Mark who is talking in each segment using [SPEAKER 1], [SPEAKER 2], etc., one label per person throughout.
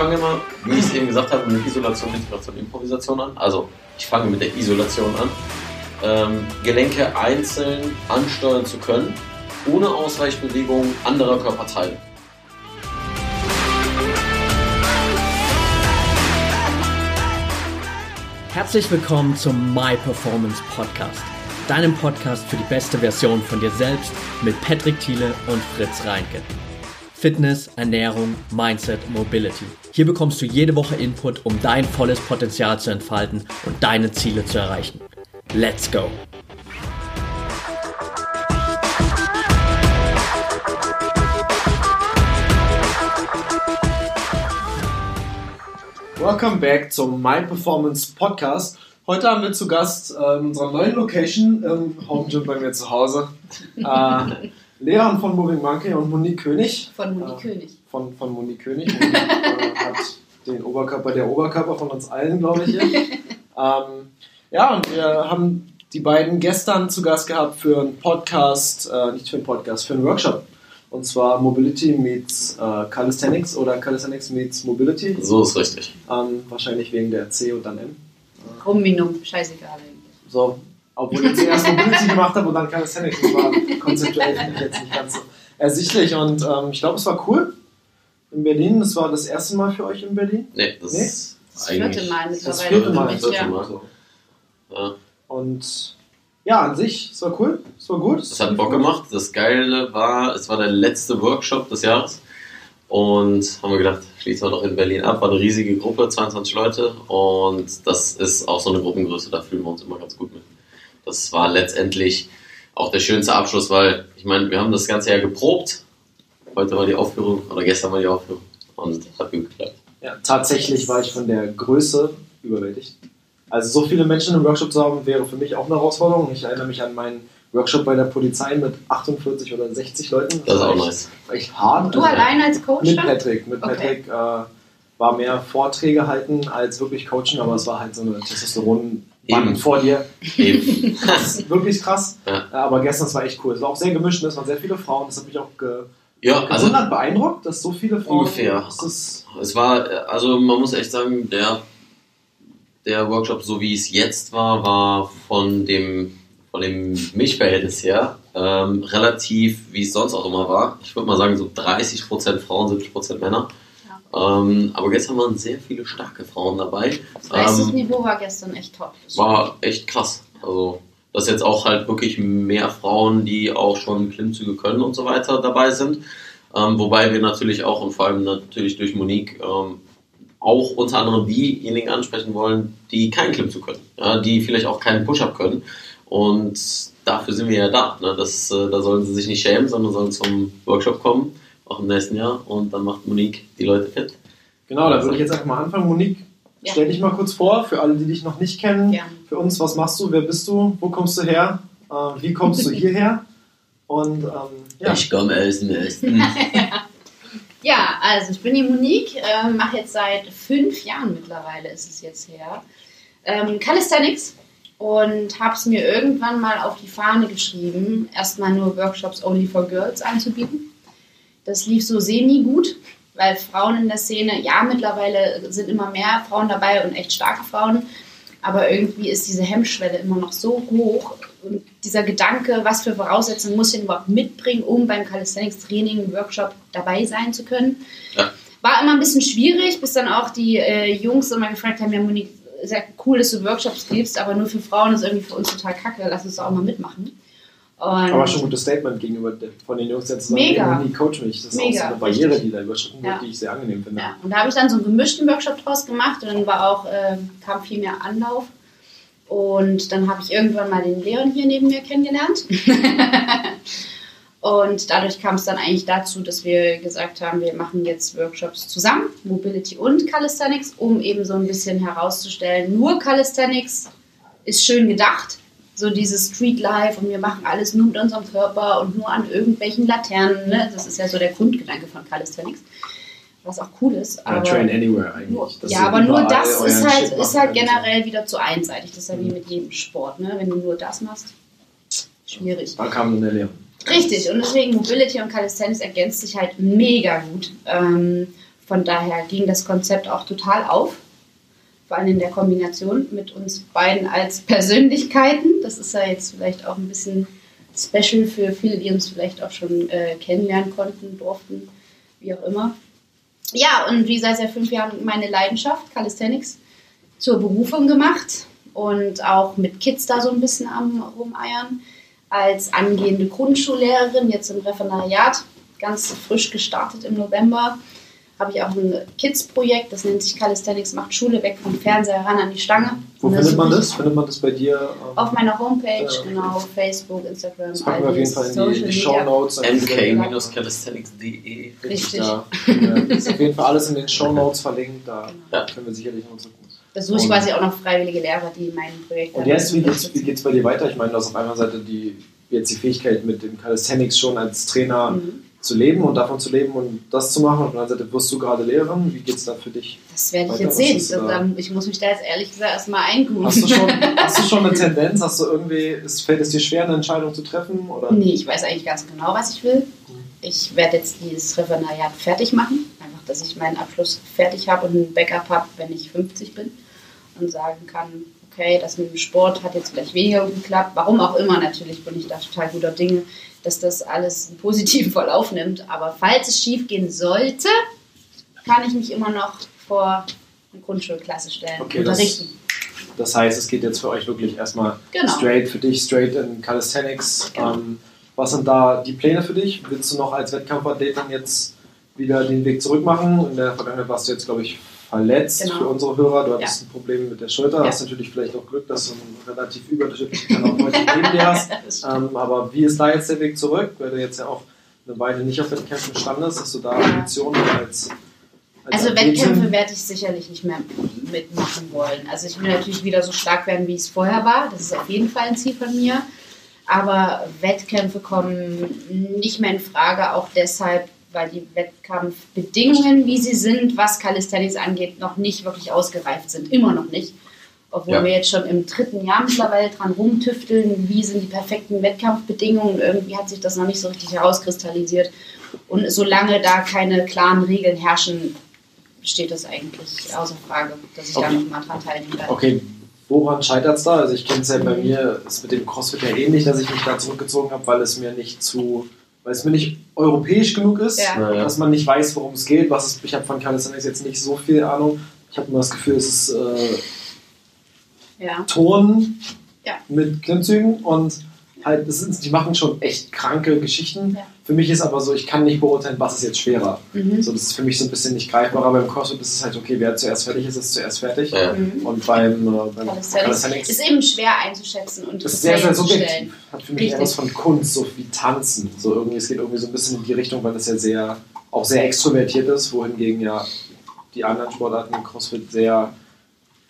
[SPEAKER 1] fange immer, wie ich es eben gesagt habe, mit Isolation, Integration, Improvisation an. Also ich fange mit der Isolation an. Ähm, Gelenke einzeln ansteuern zu können, ohne Ausweichbewegungen anderer Körperteile.
[SPEAKER 2] Herzlich willkommen zum My Performance Podcast, deinem Podcast für die beste Version von dir selbst mit Patrick Thiele und Fritz Reinke. Fitness, Ernährung, Mindset, Mobility. Hier bekommst du jede Woche Input, um dein volles Potenzial zu entfalten und deine Ziele zu erreichen. Let's go!
[SPEAKER 3] Welcome back zum My Performance Podcast. Heute haben wir zu Gast äh, in unserer neuen Location im Home Gym bei mir zu Hause äh, Leon von Moving Monkey und Monique König.
[SPEAKER 4] Von Monique
[SPEAKER 3] Äh,
[SPEAKER 4] König.
[SPEAKER 3] Von, von Monique König. Monique äh, hat den Oberkörper, der Oberkörper von uns allen, glaube ich. Hier. ähm, ja, und wir haben die beiden gestern zu Gast gehabt für einen Podcast, äh, nicht für einen Podcast, für einen Workshop. Und zwar Mobility meets äh, Calisthenics oder Calisthenics meets Mobility.
[SPEAKER 1] So ist richtig.
[SPEAKER 3] Ähm, wahrscheinlich wegen der C und dann M.
[SPEAKER 4] Kombinum, scheißegal.
[SPEAKER 3] So, obwohl ich zuerst Mobility gemacht habe und dann Calisthenics. Das war konzeptuell finde ich jetzt nicht ganz so ersichtlich. Und ähm, ich glaube, es war cool in Berlin. Das war das erste Mal für euch in Berlin.
[SPEAKER 1] Nee, das
[SPEAKER 3] Nee?
[SPEAKER 1] ist
[SPEAKER 4] Das vierte
[SPEAKER 1] eigentlich.
[SPEAKER 4] Mal
[SPEAKER 3] Das
[SPEAKER 4] mittlerweile.
[SPEAKER 3] vierte Mal,
[SPEAKER 4] mich,
[SPEAKER 1] vierte
[SPEAKER 4] ja.
[SPEAKER 1] Mal.
[SPEAKER 3] So.
[SPEAKER 1] Ja.
[SPEAKER 3] Und ja, an sich, es war cool. Es war gut.
[SPEAKER 1] Das hat Bock gemacht. Das Geile war, es war der letzte Workshop des Jahres. Und haben wir gedacht, schließen wir doch in Berlin ab. War eine riesige Gruppe, 22 Leute. Und das ist auch so eine Gruppengröße, da fühlen wir uns immer ganz gut mit. Das war letztendlich auch der schönste Abschluss, weil ich meine, wir haben das ganze Jahr geprobt. Heute war die Aufführung, oder gestern war die Aufführung. Und hat gut geklappt.
[SPEAKER 3] Ja, tatsächlich war ich von der Größe überwältigt. Also so viele Menschen im Workshop zu haben, wäre für mich auch eine Herausforderung. Ich erinnere mich an meinen Workshop bei der Polizei mit 48 oder 60 Leuten.
[SPEAKER 1] Das ist
[SPEAKER 3] war
[SPEAKER 1] auch
[SPEAKER 3] echt,
[SPEAKER 1] nice.
[SPEAKER 3] war echt hart.
[SPEAKER 4] Du
[SPEAKER 3] Also,
[SPEAKER 4] allein als Coach
[SPEAKER 3] Mit? Patrick. Mit
[SPEAKER 4] Okay.
[SPEAKER 3] Patrick äh, war mehr Vorträge halten als wirklich coachen, aber es war halt so eine Testosteron
[SPEAKER 1] Eben.
[SPEAKER 3] Mann vor dir.
[SPEAKER 1] Eben.
[SPEAKER 3] Das ist wirklich krass.
[SPEAKER 1] Ja.
[SPEAKER 3] Äh, Aber gestern, es war echt cool. Es war auch sehr gemischt, ne? es waren sehr viele Frauen. Das hat mich auch ge
[SPEAKER 1] Ja, also
[SPEAKER 3] gewundert, beeindruckt, dass so viele Frauen.
[SPEAKER 1] Ungefähr. Es war, also man muss echt sagen, der, der Workshop, so wie es jetzt war, war von dem, von dem Milchverhältnis her ähm, relativ, wie es sonst auch immer war. Ich würde mal sagen, so 30% Frauen, 70% Männer. Ähm, aber gestern waren sehr viele starke Frauen dabei.
[SPEAKER 4] Das
[SPEAKER 1] Ähm,
[SPEAKER 4] war gestern echt top.
[SPEAKER 1] war echt krass. Also, dass jetzt auch halt wirklich mehr Frauen, die auch schon Klimmzüge können und so weiter dabei sind. Ähm, wobei wir natürlich auch und vor allem natürlich durch Monique ähm, auch unter anderem diejenigen ansprechen wollen, die keinen Klimmzug können, ja, die vielleicht auch keinen Push-Up können. Und dafür sind wir ja da. Ne? Das, äh, da sollen sie sich nicht schämen, sondern sollen zum Workshop kommen, auch im nächsten Jahr. Und dann macht Monique die Leute fit.
[SPEAKER 3] genau, da würde ich jetzt einfach mal anfangen. Monique,
[SPEAKER 4] Ja.
[SPEAKER 3] stell dich mal kurz vor, für alle, die dich noch nicht kennen.
[SPEAKER 4] Ja.
[SPEAKER 3] Für uns, was machst du? Wer bist du? Wo kommst du her? Äh, wie kommst du hierher? Und ähm, ja,
[SPEAKER 1] Ich komme aus dem Osten.
[SPEAKER 4] ja, also ich bin die Monique, ähm, mache jetzt seit fünf Jahren mittlerweile, ist es jetzt her, ähm, Calisthenics und habe es mir irgendwann mal auf die Fahne geschrieben, erstmal nur Workshops only for girls anzubieten. Das lief so semi gut, weil Frauen in der Szene, ja, mittlerweile sind immer mehr Frauen dabei und echt starke Frauen, aber irgendwie ist diese Hemmschwelle immer noch so hoch und dieser Gedanke, was für Voraussetzungen muss ich denn überhaupt mitbringen, um beim Calisthenics-Training, Workshop dabei sein zu können,
[SPEAKER 1] Ja.
[SPEAKER 4] war immer ein bisschen schwierig, bis dann auch die äh, Jungs immer gefragt haben, ja Monique, sehr cool, dass du Workshops gibst, aber nur für Frauen ist irgendwie für uns total kacke, lass uns da auch mal mitmachen. Und
[SPEAKER 3] aber schon ein gutes Statement gegenüber von den Jungs jetzt zu sagen,
[SPEAKER 4] Mega.
[SPEAKER 3] Monique, coach mich. Das ist auch
[SPEAKER 4] Mega,
[SPEAKER 3] so eine Barriere,
[SPEAKER 4] richtig.
[SPEAKER 3] die da überschritten wird,
[SPEAKER 4] Ja.
[SPEAKER 3] die ich sehr angenehm finde.
[SPEAKER 4] Ja, und da habe ich dann so einen gemischten Workshop draus gemacht und dann war auch, äh, kam viel mehr Anlauf. Und dann habe ich irgendwann mal den Leon hier neben mir kennengelernt. und dadurch kam es dann eigentlich dazu, dass wir gesagt haben, wir machen jetzt Workshops zusammen, Mobility und Calisthenics, um eben so ein bisschen herauszustellen, nur Calisthenics ist schön gedacht. So dieses Street Life und wir machen alles nur mit unserem Körper und nur an irgendwelchen Laternen. Ne? Das ist ja so der Grundgedanke von Calisthenics. Was auch cool ist.
[SPEAKER 3] Ja,
[SPEAKER 4] Aber
[SPEAKER 3] train anywhere eigentlich. Dass
[SPEAKER 4] ja, aber nur das ist halt,
[SPEAKER 3] Shit
[SPEAKER 4] ist halt generell wieder zu einseitig. Das ist ja wie mit jedem Sport. Ne? Wenn du nur das machst, schwierig.
[SPEAKER 3] Da kam dann der.
[SPEAKER 4] Richtig, und deswegen Mobility und Calisthenics ergänzt sich halt mega gut. Ähm, von daher ging das Konzept auch total auf. Vor allem in der Kombination mit uns beiden als Persönlichkeiten. Das ist ja jetzt vielleicht auch ein bisschen special für viele, die uns vielleicht auch schon äh, kennenlernen konnten, durften, wie auch immer. Ja, und wie seit seit fünf Jahren meine Leidenschaft, Calisthenics, zur Berufung gemacht und auch mit Kids da so ein bisschen am Rumeiern. Als angehende Grundschullehrerin, jetzt im Referendariat, ganz frisch gestartet im November, habe ich auch ein Kids-Projekt, das nennt sich Calisthenics macht Schule weg vom Fernseher ran an die Stange.
[SPEAKER 3] Wo
[SPEAKER 4] Und
[SPEAKER 3] findet man das? Findet man das bei dir? ähm,
[SPEAKER 4] Auf meiner Homepage,
[SPEAKER 3] Ja.
[SPEAKER 4] genau, Facebook, Instagram,
[SPEAKER 3] Das packen wir auf jeden Fall in die, in die Show Notes.
[SPEAKER 1] mk-calisthenics.de.
[SPEAKER 4] Richtig.
[SPEAKER 3] Da äh, ist auf jeden Fall alles in den Show Notes verlinkt. Da
[SPEAKER 1] Ja.
[SPEAKER 3] können wir sicherlich noch drücken.
[SPEAKER 4] Da suche ich quasi auch noch freiwillige Lehrer, die mein Projekt
[SPEAKER 3] Und jetzt, wie geht's, wie geht's bei dir weiter? Ich meine, du hast auf einer Seite die, jetzt die Fähigkeit, mit dem Calisthenics schon als Trainer
[SPEAKER 4] Mhm.
[SPEAKER 3] Zu leben und davon zu leben und das zu machen. Und anderen Seite wirst du gerade Lehrerin. Wie geht's da für dich?
[SPEAKER 4] Das werde ich
[SPEAKER 3] Weiter,
[SPEAKER 4] jetzt sehen.
[SPEAKER 3] ist,
[SPEAKER 4] Das-
[SPEAKER 3] äh,
[SPEAKER 4] dann- ich muss mich da jetzt ehrlich gesagt erstmal eingrooven.
[SPEAKER 3] Hast du schon, hast du schon eine Tendenz? Hast du irgendwie, es, fällt es dir schwer, eine Entscheidung zu treffen? Oder?
[SPEAKER 4] Nee, ich weiß eigentlich ganz genau, was ich will. Ich werde jetzt dieses Referendariat fertig machen. Einfach, dass ich meinen Abschluss fertig habe und ein Backup habe, wenn ich 50 bin. Und sagen kann, okay, das mit dem Sport hat jetzt vielleicht weniger geklappt. Warum auch immer, natürlich bin ich da total guter Dinge, dass das alles einen positiven Verlauf nimmt. Aber falls es schief gehen sollte, kann ich mich immer noch vor eine Grundschulklasse stellen
[SPEAKER 3] Okay,
[SPEAKER 4] und
[SPEAKER 3] das-
[SPEAKER 4] unterrichten.
[SPEAKER 3] Das heißt, es geht jetzt für euch wirklich erstmal
[SPEAKER 4] Genau.
[SPEAKER 3] straight für dich, straight in Calisthenics.
[SPEAKER 4] Genau.
[SPEAKER 3] Ähm, was sind da die Pläne für dich? Willst du noch als Wettkampfathletin jetzt wieder den Weg zurück machen? In der Vergangenheit warst du jetzt, glaube ich, verletzt
[SPEAKER 4] Genau.
[SPEAKER 3] für unsere Hörer. Du hattest
[SPEAKER 4] Ja.
[SPEAKER 3] ein Problem mit der Schulter.
[SPEAKER 4] Ja.
[SPEAKER 3] Hast natürlich vielleicht auch Glück, dass du einen relativ überdurchschnittlichen Therapeuten neben dir hast. Ähm, aber wie ist da jetzt der Weg zurück? Weil du jetzt ja auch eine Weile nicht auf Wettkämpfen standest, hast du da Ambitionen als, als
[SPEAKER 4] Also
[SPEAKER 3] Athletin?
[SPEAKER 4] Wettkämpfe werde ich sicherlich nicht mehr mitmachen wollen. Also ich will natürlich wieder so stark werden, wie es vorher war. Das ist auf jeden Fall ein Ziel von mir. Aber Wettkämpfe kommen nicht mehr in Frage, auch deshalb, weil die Wettkampfbedingungen, wie sie sind, was Calisthenics angeht, noch nicht wirklich ausgereift sind. Immer noch nicht. Obwohl
[SPEAKER 1] Ja.
[SPEAKER 4] wir jetzt schon im dritten Jahr mittlerweile dran rumtüfteln, wie sind die perfekten Wettkampfbedingungen. Irgendwie hat sich das noch nicht so richtig herauskristallisiert. Und solange da keine klaren Regeln herrschen, steht das eigentlich außer Frage, dass ich da
[SPEAKER 3] Okay.
[SPEAKER 4] nochmal dran teilnehmen werde.
[SPEAKER 3] Okay, woran scheitert es da? Also ich kenne es ja bei mir, ist mit dem CrossFit ja ähnlich, dass ich mich da zurückgezogen habe, weil es mir nicht zu, weil es mir nicht europäisch genug ist,
[SPEAKER 4] Ja.
[SPEAKER 1] Naja.
[SPEAKER 3] dass man nicht weiß, worum es geht. Was ist, ich habe von Calisthenics jetzt nicht so viel Ahnung. Ich habe immer das Gefühl, es ist äh,
[SPEAKER 4] Ja.
[SPEAKER 3] Ton
[SPEAKER 4] Ja.
[SPEAKER 3] mit Klimmzügen und halt, das sind, die machen schon echt kranke Geschichten.
[SPEAKER 4] Ja.
[SPEAKER 3] Für mich ist aber so, ich kann nicht beurteilen, was ist jetzt schwerer.
[SPEAKER 4] Mhm.
[SPEAKER 3] So, das ist für mich so ein bisschen nicht greifbar, aber im CrossFit ist es halt okay, wer zuerst fertig ist, ist zuerst fertig.
[SPEAKER 1] Ja.
[SPEAKER 4] Mhm.
[SPEAKER 3] Und beim, äh, beim
[SPEAKER 4] Calisthenics ist eben schwer einzuschätzen und
[SPEAKER 3] das ist sehr, sehr subjektiv. Hat für mich
[SPEAKER 4] Richtig.
[SPEAKER 3] etwas von Kunst, so wie Tanzen. So irgendwie, es geht irgendwie so ein bisschen in die Richtung, weil das ja sehr, auch sehr extrovertiert ist, wohingegen ja die anderen Sportarten im CrossFit sehr,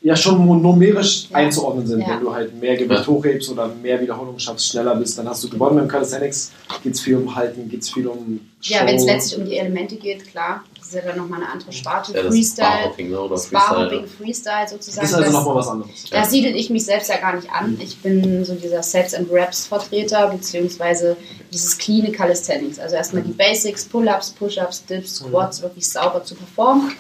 [SPEAKER 3] ja schon numerisch
[SPEAKER 4] Ja.
[SPEAKER 3] einzuordnen sind.
[SPEAKER 4] Ja.
[SPEAKER 3] Wenn du halt mehr Gewicht
[SPEAKER 1] Ja.
[SPEAKER 3] hochhebst oder mehr Wiederholungen schaffst, schneller bist, dann hast du gewonnen. Beim Calisthenics geht es viel um Halten, geht es viel um Show.
[SPEAKER 4] Ja, wenn es letztlich um die Elemente geht, klar, das ist ja dann nochmal eine andere Sparte.
[SPEAKER 1] Ja,
[SPEAKER 4] Freestyle,
[SPEAKER 1] Barhopping, ne? Oder Freestyle.
[SPEAKER 4] Freestyle sozusagen.
[SPEAKER 3] das ist also nochmal was anderes.
[SPEAKER 4] Da siedel ich mich selbst ja gar nicht an. Ich bin so dieser Sets and Reps Vertreter, beziehungsweise dieses clean Calisthenics. Also erstmal die Basics, Pull-ups, Push-ups, Dips, Squats wirklich sauber zu performen.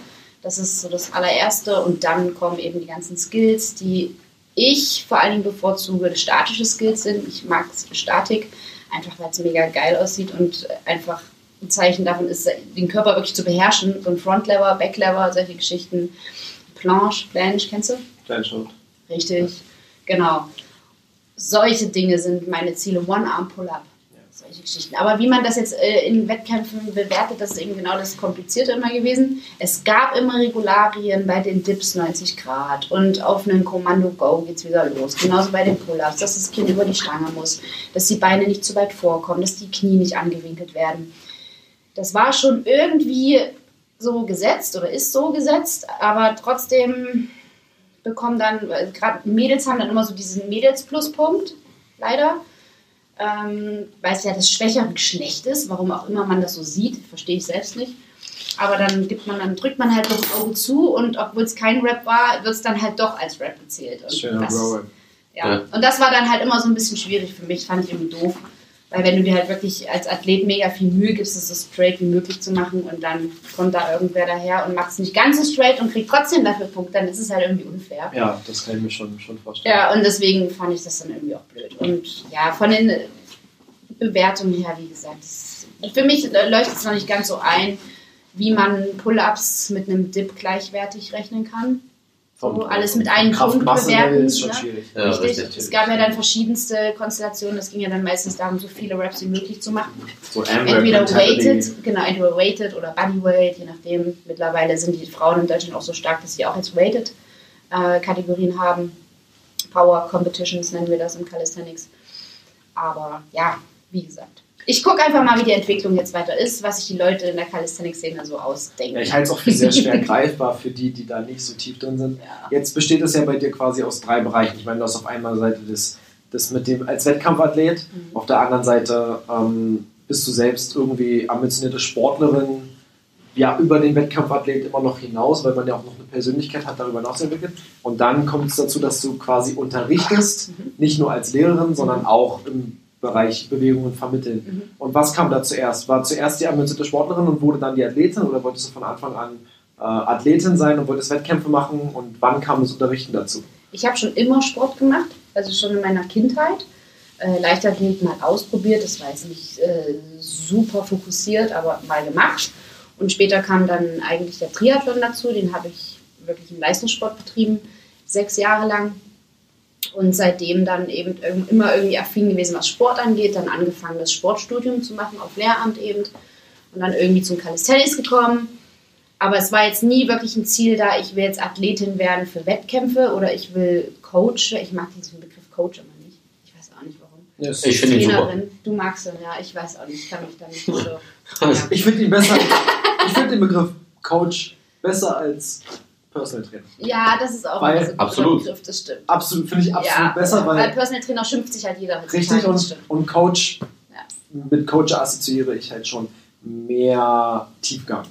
[SPEAKER 4] Das ist so das allererste. Und dann kommen eben die ganzen Skills, die ich vor allen Dingen bevorzuge, statische Skills sind. Ich mag Statik, einfach weil es mega geil aussieht und einfach ein Zeichen davon ist, den Körper wirklich zu beherrschen. So ein Frontlever, Backlever, solche Geschichten. Planche, Planche, kennst du?
[SPEAKER 3] Kleinschritt.
[SPEAKER 4] Richtig, genau. Solche Dinge sind meine Ziele. One-Arm-Pull-Up. Solche Geschichten. Aber wie man das jetzt äh, in Wettkämpfen bewertet, das ist eben genau das Komplizierte immer gewesen. Es gab immer Regularien bei den Dips 90 Grad und auf einen Kommando-Go geht es wieder los. Genauso bei den Pull-Ups, dass das Kind über die Stange muss, dass die Beine nicht zu weit vorkommen, dass die Knie nicht angewinkelt werden. Das war schon irgendwie so gesetzt oder ist so gesetzt, aber trotzdem bekommen dann, also gerade Mädels haben dann immer so diesen Mädels-Pluspunkt, leider. Ähm, weil es ja das schwächere Geschlecht ist, warum auch immer man das so sieht, verstehe ich selbst nicht. Aber dann gibt man, dann drückt man halt noch das Auge zu und obwohl es kein Rap war, wird es dann halt doch als Rap gezählt. Und
[SPEAKER 3] Schöner
[SPEAKER 4] das, ja.
[SPEAKER 1] Ja.
[SPEAKER 4] Und das war dann halt immer so ein bisschen schwierig für mich, fand ich irgendwie doof. Weil wenn du dir halt wirklich als Athlet mega viel Mühe gibst, es so straight wie möglich zu machen und dann kommt da irgendwer daher und macht es nicht ganz so straight und kriegt trotzdem dafür Punkte, dann ist es halt irgendwie unfair.
[SPEAKER 3] Ja, das kann ich mir schon, schon vorstellen.
[SPEAKER 4] Ja, und deswegen fand ich das dann irgendwie auch blöd. Und ja, von den Bewertungen her, wie gesagt, das, für mich leuchtet es noch nicht ganz so ein, wie man Pull-Ups mit einem Dip gleichwertig rechnen kann. So, alles mit einem Punkt bewerten.
[SPEAKER 3] ist schon
[SPEAKER 4] ne?
[SPEAKER 3] schwierig.
[SPEAKER 1] Ja,
[SPEAKER 4] Richtig.
[SPEAKER 1] richtig.
[SPEAKER 4] Es gab ja dann verschiedenste Konstellationen. Es ging ja dann meistens darum, so viele Reps wie möglich zu machen.
[SPEAKER 3] So
[SPEAKER 4] Entweder weighted, genau, entweder weighted oder bodyweight, je nachdem. Mittlerweile sind die Frauen in Deutschland auch so stark, dass sie auch jetzt weighted äh, Kategorien haben. Power Competitions nennen wir das im Calisthenics. Aber ja, wie gesagt. Ich gucke einfach mal, wie die Entwicklung jetzt weiter ist, was sich die Leute in der Calisthenics-Szene so ausdenken.
[SPEAKER 3] Ja, ich halte es auch für sehr schwer greifbar für die, die da nicht so tief drin sind.
[SPEAKER 4] Ja.
[SPEAKER 3] Jetzt besteht es ja bei dir quasi aus drei Bereichen. Ich meine, du hast auf einer Seite das, das mit dem als Wettkampfathlet,
[SPEAKER 4] Mhm.
[SPEAKER 3] auf der anderen Seite ähm, bist du selbst irgendwie ambitionierte Sportlerin, ja, über den Wettkampfathlet immer noch hinaus, weil man ja auch noch eine Persönlichkeit hat, darüber hinaus entwickelt. Und dann kommt es dazu, dass du quasi unterrichtest,
[SPEAKER 4] Mhm.
[SPEAKER 3] nicht nur als Lehrerin, sondern auch im Bereich Bewegung und Vermitteln.
[SPEAKER 4] Mhm.
[SPEAKER 3] Und was kam da zuerst? War zuerst die ambitionierte Sportlerin und wurde dann die Athletin oder wolltest du von Anfang an äh, Athletin sein und wolltest Wettkämpfe machen? Und wann kam das Unterrichten dazu?
[SPEAKER 4] Ich habe schon immer Sport gemacht, also schon in meiner Kindheit. Äh, Leichtathletik mal ausprobiert, das war jetzt nicht äh, super fokussiert, aber mal gemacht. Und später kam dann eigentlich der Triathlon dazu, den habe ich wirklich im Leistungssport betrieben, sechs Jahre lang. Und seitdem dann eben immer irgendwie affin gewesen, was Sport angeht, dann angefangen, das Sportstudium zu machen, auf Lehramt eben. Und dann irgendwie zum Calisthenics gekommen. Aber es war jetzt nie wirklich ein Ziel da, ich will jetzt Athletin werden für Wettkämpfe oder ich will Coach. Ich mag diesen Begriff Coach immer nicht. Ich weiß auch nicht warum.
[SPEAKER 1] Ich finde ihn super.
[SPEAKER 4] Trainerin, du magst ihn, ja, ich weiß auch nicht, ich kann mich da nicht so. Ja.
[SPEAKER 3] Ich finde ihn besser. ich finde den Begriff Coach besser als Personal Trainer.
[SPEAKER 4] ja, das ist auch
[SPEAKER 3] Weil-
[SPEAKER 4] ein guter
[SPEAKER 1] Absolut.
[SPEAKER 4] Begriff, das stimmt.
[SPEAKER 3] Absolut, finde ich absolut
[SPEAKER 4] ja,
[SPEAKER 3] besser,
[SPEAKER 4] weil
[SPEAKER 3] weil
[SPEAKER 4] Personal Trainer schimpft sich halt jeder heutzutage,
[SPEAKER 3] richtig und,
[SPEAKER 4] stimmt.
[SPEAKER 3] und Coach,
[SPEAKER 4] Ja.
[SPEAKER 3] mit Coach assoziiere ich halt schon mehr Tiefgang.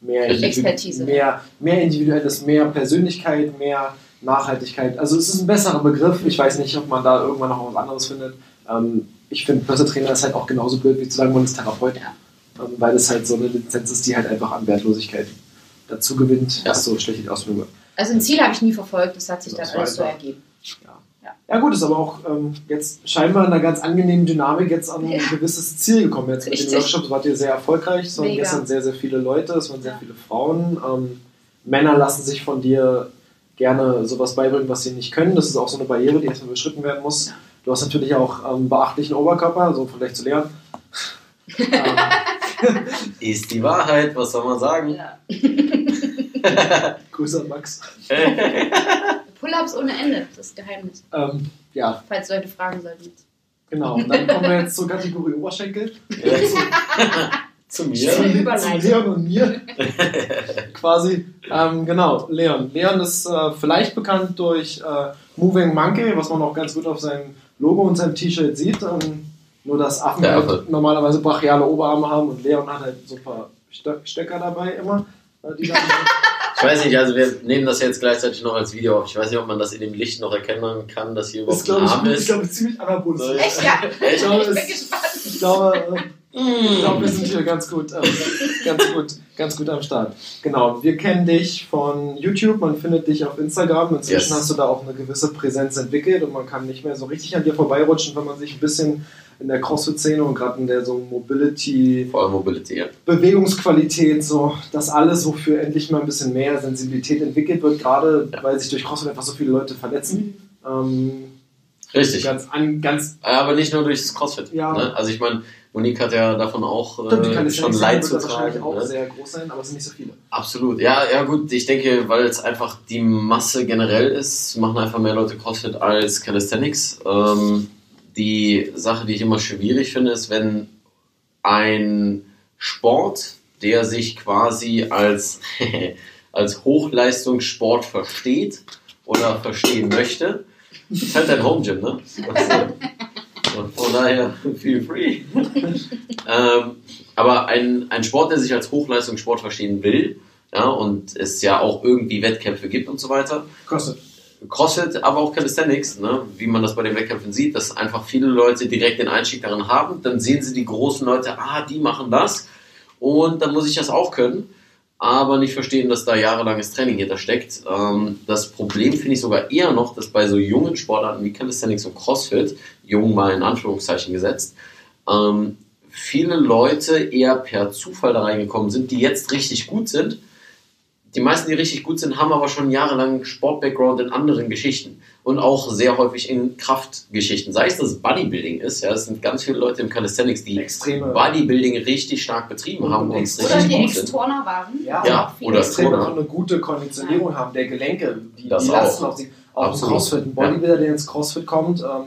[SPEAKER 3] Mehr,
[SPEAKER 4] Expertise.
[SPEAKER 3] Mehr, mehr Individuelles, mehr Persönlichkeit, mehr Nachhaltigkeit. Also es ist ein besserer Begriff. Ich weiß nicht, ob man da irgendwann noch was anderes findet. Ähm, ich finde, Personal Trainer ist halt auch genauso blöd, wie zu sagen, man ist Therapeut.
[SPEAKER 4] Ja.
[SPEAKER 3] Ähm, weil es halt so eine Lizenz ist, die halt einfach an Wertlosigkeit dazu gewinnt,
[SPEAKER 1] Ja.
[SPEAKER 3] was so schlecht die Ausbildung wird.
[SPEAKER 4] Also ein Ziel habe ich nie verfolgt, das hat sich
[SPEAKER 3] Das
[SPEAKER 4] dann alles so ergeben.
[SPEAKER 3] Ja gut, ist aber auch ähm, jetzt scheinbar in einer ganz angenehmen Dynamik jetzt an ein
[SPEAKER 4] Ja.
[SPEAKER 3] gewisses Ziel gekommen. Jetzt mit
[SPEAKER 4] Richtig.
[SPEAKER 3] den Workshops wart ihr sehr erfolgreich, es waren
[SPEAKER 4] Mega.
[SPEAKER 3] gestern sehr, sehr viele Leute, es waren sehr
[SPEAKER 4] Ja.
[SPEAKER 3] viele Frauen. Ähm, Männer lassen sich von dir gerne sowas beibringen, was sie nicht können. Das ist auch so eine Barriere, die erstmal überschritten werden muss.
[SPEAKER 4] Ja.
[SPEAKER 3] Du hast natürlich auch ähm, beachtlichen Oberkörper, so vielleicht zu lernen. ähm,
[SPEAKER 1] Ist die Wahrheit, was soll man sagen?
[SPEAKER 4] Ja.
[SPEAKER 3] Grüße an Max.
[SPEAKER 4] Pull-ups ohne Ende, das Geheimnis.
[SPEAKER 3] Ähm, ja,
[SPEAKER 4] Falls Leute fragen sollten.
[SPEAKER 3] genau. Und dann kommen wir jetzt zur Kategorie Oberschenkel.
[SPEAKER 1] Zu
[SPEAKER 3] Zu,
[SPEAKER 1] mir?
[SPEAKER 4] Ja.
[SPEAKER 3] zu
[SPEAKER 4] Überleitung.
[SPEAKER 3] Leon und mir. Quasi. Ähm, genau, Leon. Leon ist äh, vielleicht bekannt durch äh, Moving Monkey, was man auch ganz gut auf seinem Logo und seinem T-Shirt sieht. Ähm, nur, dass Affen
[SPEAKER 1] Der
[SPEAKER 3] halt normalerweise brachiale Oberarme haben und Leon hat halt so ein paar Stöck- Stecker dabei immer. äh,
[SPEAKER 1] Ich weiß nicht, also wir nehmen das jetzt gleichzeitig noch als Video auf. Ich weiß nicht, ob man das in dem Licht noch erkennen kann, dass hier überhaupt ein
[SPEAKER 3] glaube
[SPEAKER 1] Arm
[SPEAKER 3] ich, ich
[SPEAKER 1] ist.
[SPEAKER 3] glaube, ziemlich anabolisch.
[SPEAKER 1] So,
[SPEAKER 4] Echt, ja?
[SPEAKER 3] Ich
[SPEAKER 4] Ich
[SPEAKER 3] glaube,
[SPEAKER 4] bin
[SPEAKER 3] es-
[SPEAKER 4] gespannt.
[SPEAKER 3] Ich glaube, äh, ich glaube, wir sind hier ganz gut, ähm, ganz gut, ganz gut am Start. Genau, wir kennen dich von YouTube, man findet dich auf Instagram. Inzwischen
[SPEAKER 1] Yes.
[SPEAKER 3] hast du da auch eine gewisse Präsenz entwickelt und man kann nicht mehr so richtig an dir vorbeirutschen, wenn man sich ein bisschen in der CrossFit-Szene und gerade in der so Mobility,
[SPEAKER 1] Vor allem Mobility, ja.
[SPEAKER 3] Bewegungsqualität, so das alles, wofür endlich mal ein bisschen mehr Sensibilität entwickelt wird, gerade weil sich durch CrossFit einfach so viele Leute verletzen. Ähm,
[SPEAKER 1] Richtig.
[SPEAKER 3] ganz, an, ganz
[SPEAKER 1] Aber nicht nur durch das CrossFit.
[SPEAKER 3] Ja.
[SPEAKER 1] Ne? Also ich meine, Monique hat ja davon auch
[SPEAKER 3] Stimmt,
[SPEAKER 1] äh,
[SPEAKER 3] Calisthenics
[SPEAKER 1] schon Leid zu
[SPEAKER 3] da wahrscheinlich
[SPEAKER 1] tragen.
[SPEAKER 3] auch
[SPEAKER 1] Ne?
[SPEAKER 3] sehr groß sein, aber es sind nicht so viele.
[SPEAKER 1] Absolut. Ja, ja gut, ich denke, weil es einfach die Masse generell ist, machen einfach mehr Leute CrossFit als Calisthenics. Ähm, die Sache, die ich immer schwierig finde, ist, wenn ein Sport, der sich quasi als, als Hochleistungssport versteht oder verstehen möchte, ist halt dein Home Gym, ne? Und von daher, feel free. ähm, aber ein, ein Sport, der sich als Hochleistungssport verstehen will, ja, und es ja auch irgendwie Wettkämpfe gibt und so weiter,
[SPEAKER 3] CrossFit.
[SPEAKER 1] CrossFit, aber auch Calisthenics, ne? wie man das bei den Wettkämpfen sieht, dass einfach viele Leute direkt den Einstieg darin haben. Dann sehen sie die großen Leute, ah, die machen das und dann muss ich das auch können, aber nicht verstehen, dass da jahrelanges Training hinter steckt. Ähm, das Problem finde ich sogar eher noch, dass bei so jungen Sportarten wie Calisthenics und CrossFit, jung mal in Anführungszeichen gesetzt, ähm, viele Leute eher per Zufall da reingekommen sind, die jetzt richtig gut sind die meisten, die richtig gut sind, haben aber schon jahrelang Sport-Background in anderen Geschichten und auch sehr häufig in Kraftgeschichten. Sei es, dass es Bodybuilding ist, ja, es sind ganz viele Leute im Calisthenics, die
[SPEAKER 3] Extreme.
[SPEAKER 1] Bodybuilding richtig stark betrieben haben und
[SPEAKER 3] Extrem.
[SPEAKER 4] Oder
[SPEAKER 1] richtig
[SPEAKER 4] die. Ex-Turner waren.
[SPEAKER 3] Ja,
[SPEAKER 1] Ja,
[SPEAKER 4] auch
[SPEAKER 1] oder
[SPEAKER 3] Extreme auch eine gute Konditionierung haben der Gelenke, die,
[SPEAKER 1] Das
[SPEAKER 3] die
[SPEAKER 1] auch.
[SPEAKER 3] lasten auf sich. Auch
[SPEAKER 1] Absolut.
[SPEAKER 3] Crossfit, ein Bodybuilder, der ins Crossfit kommt, ähm,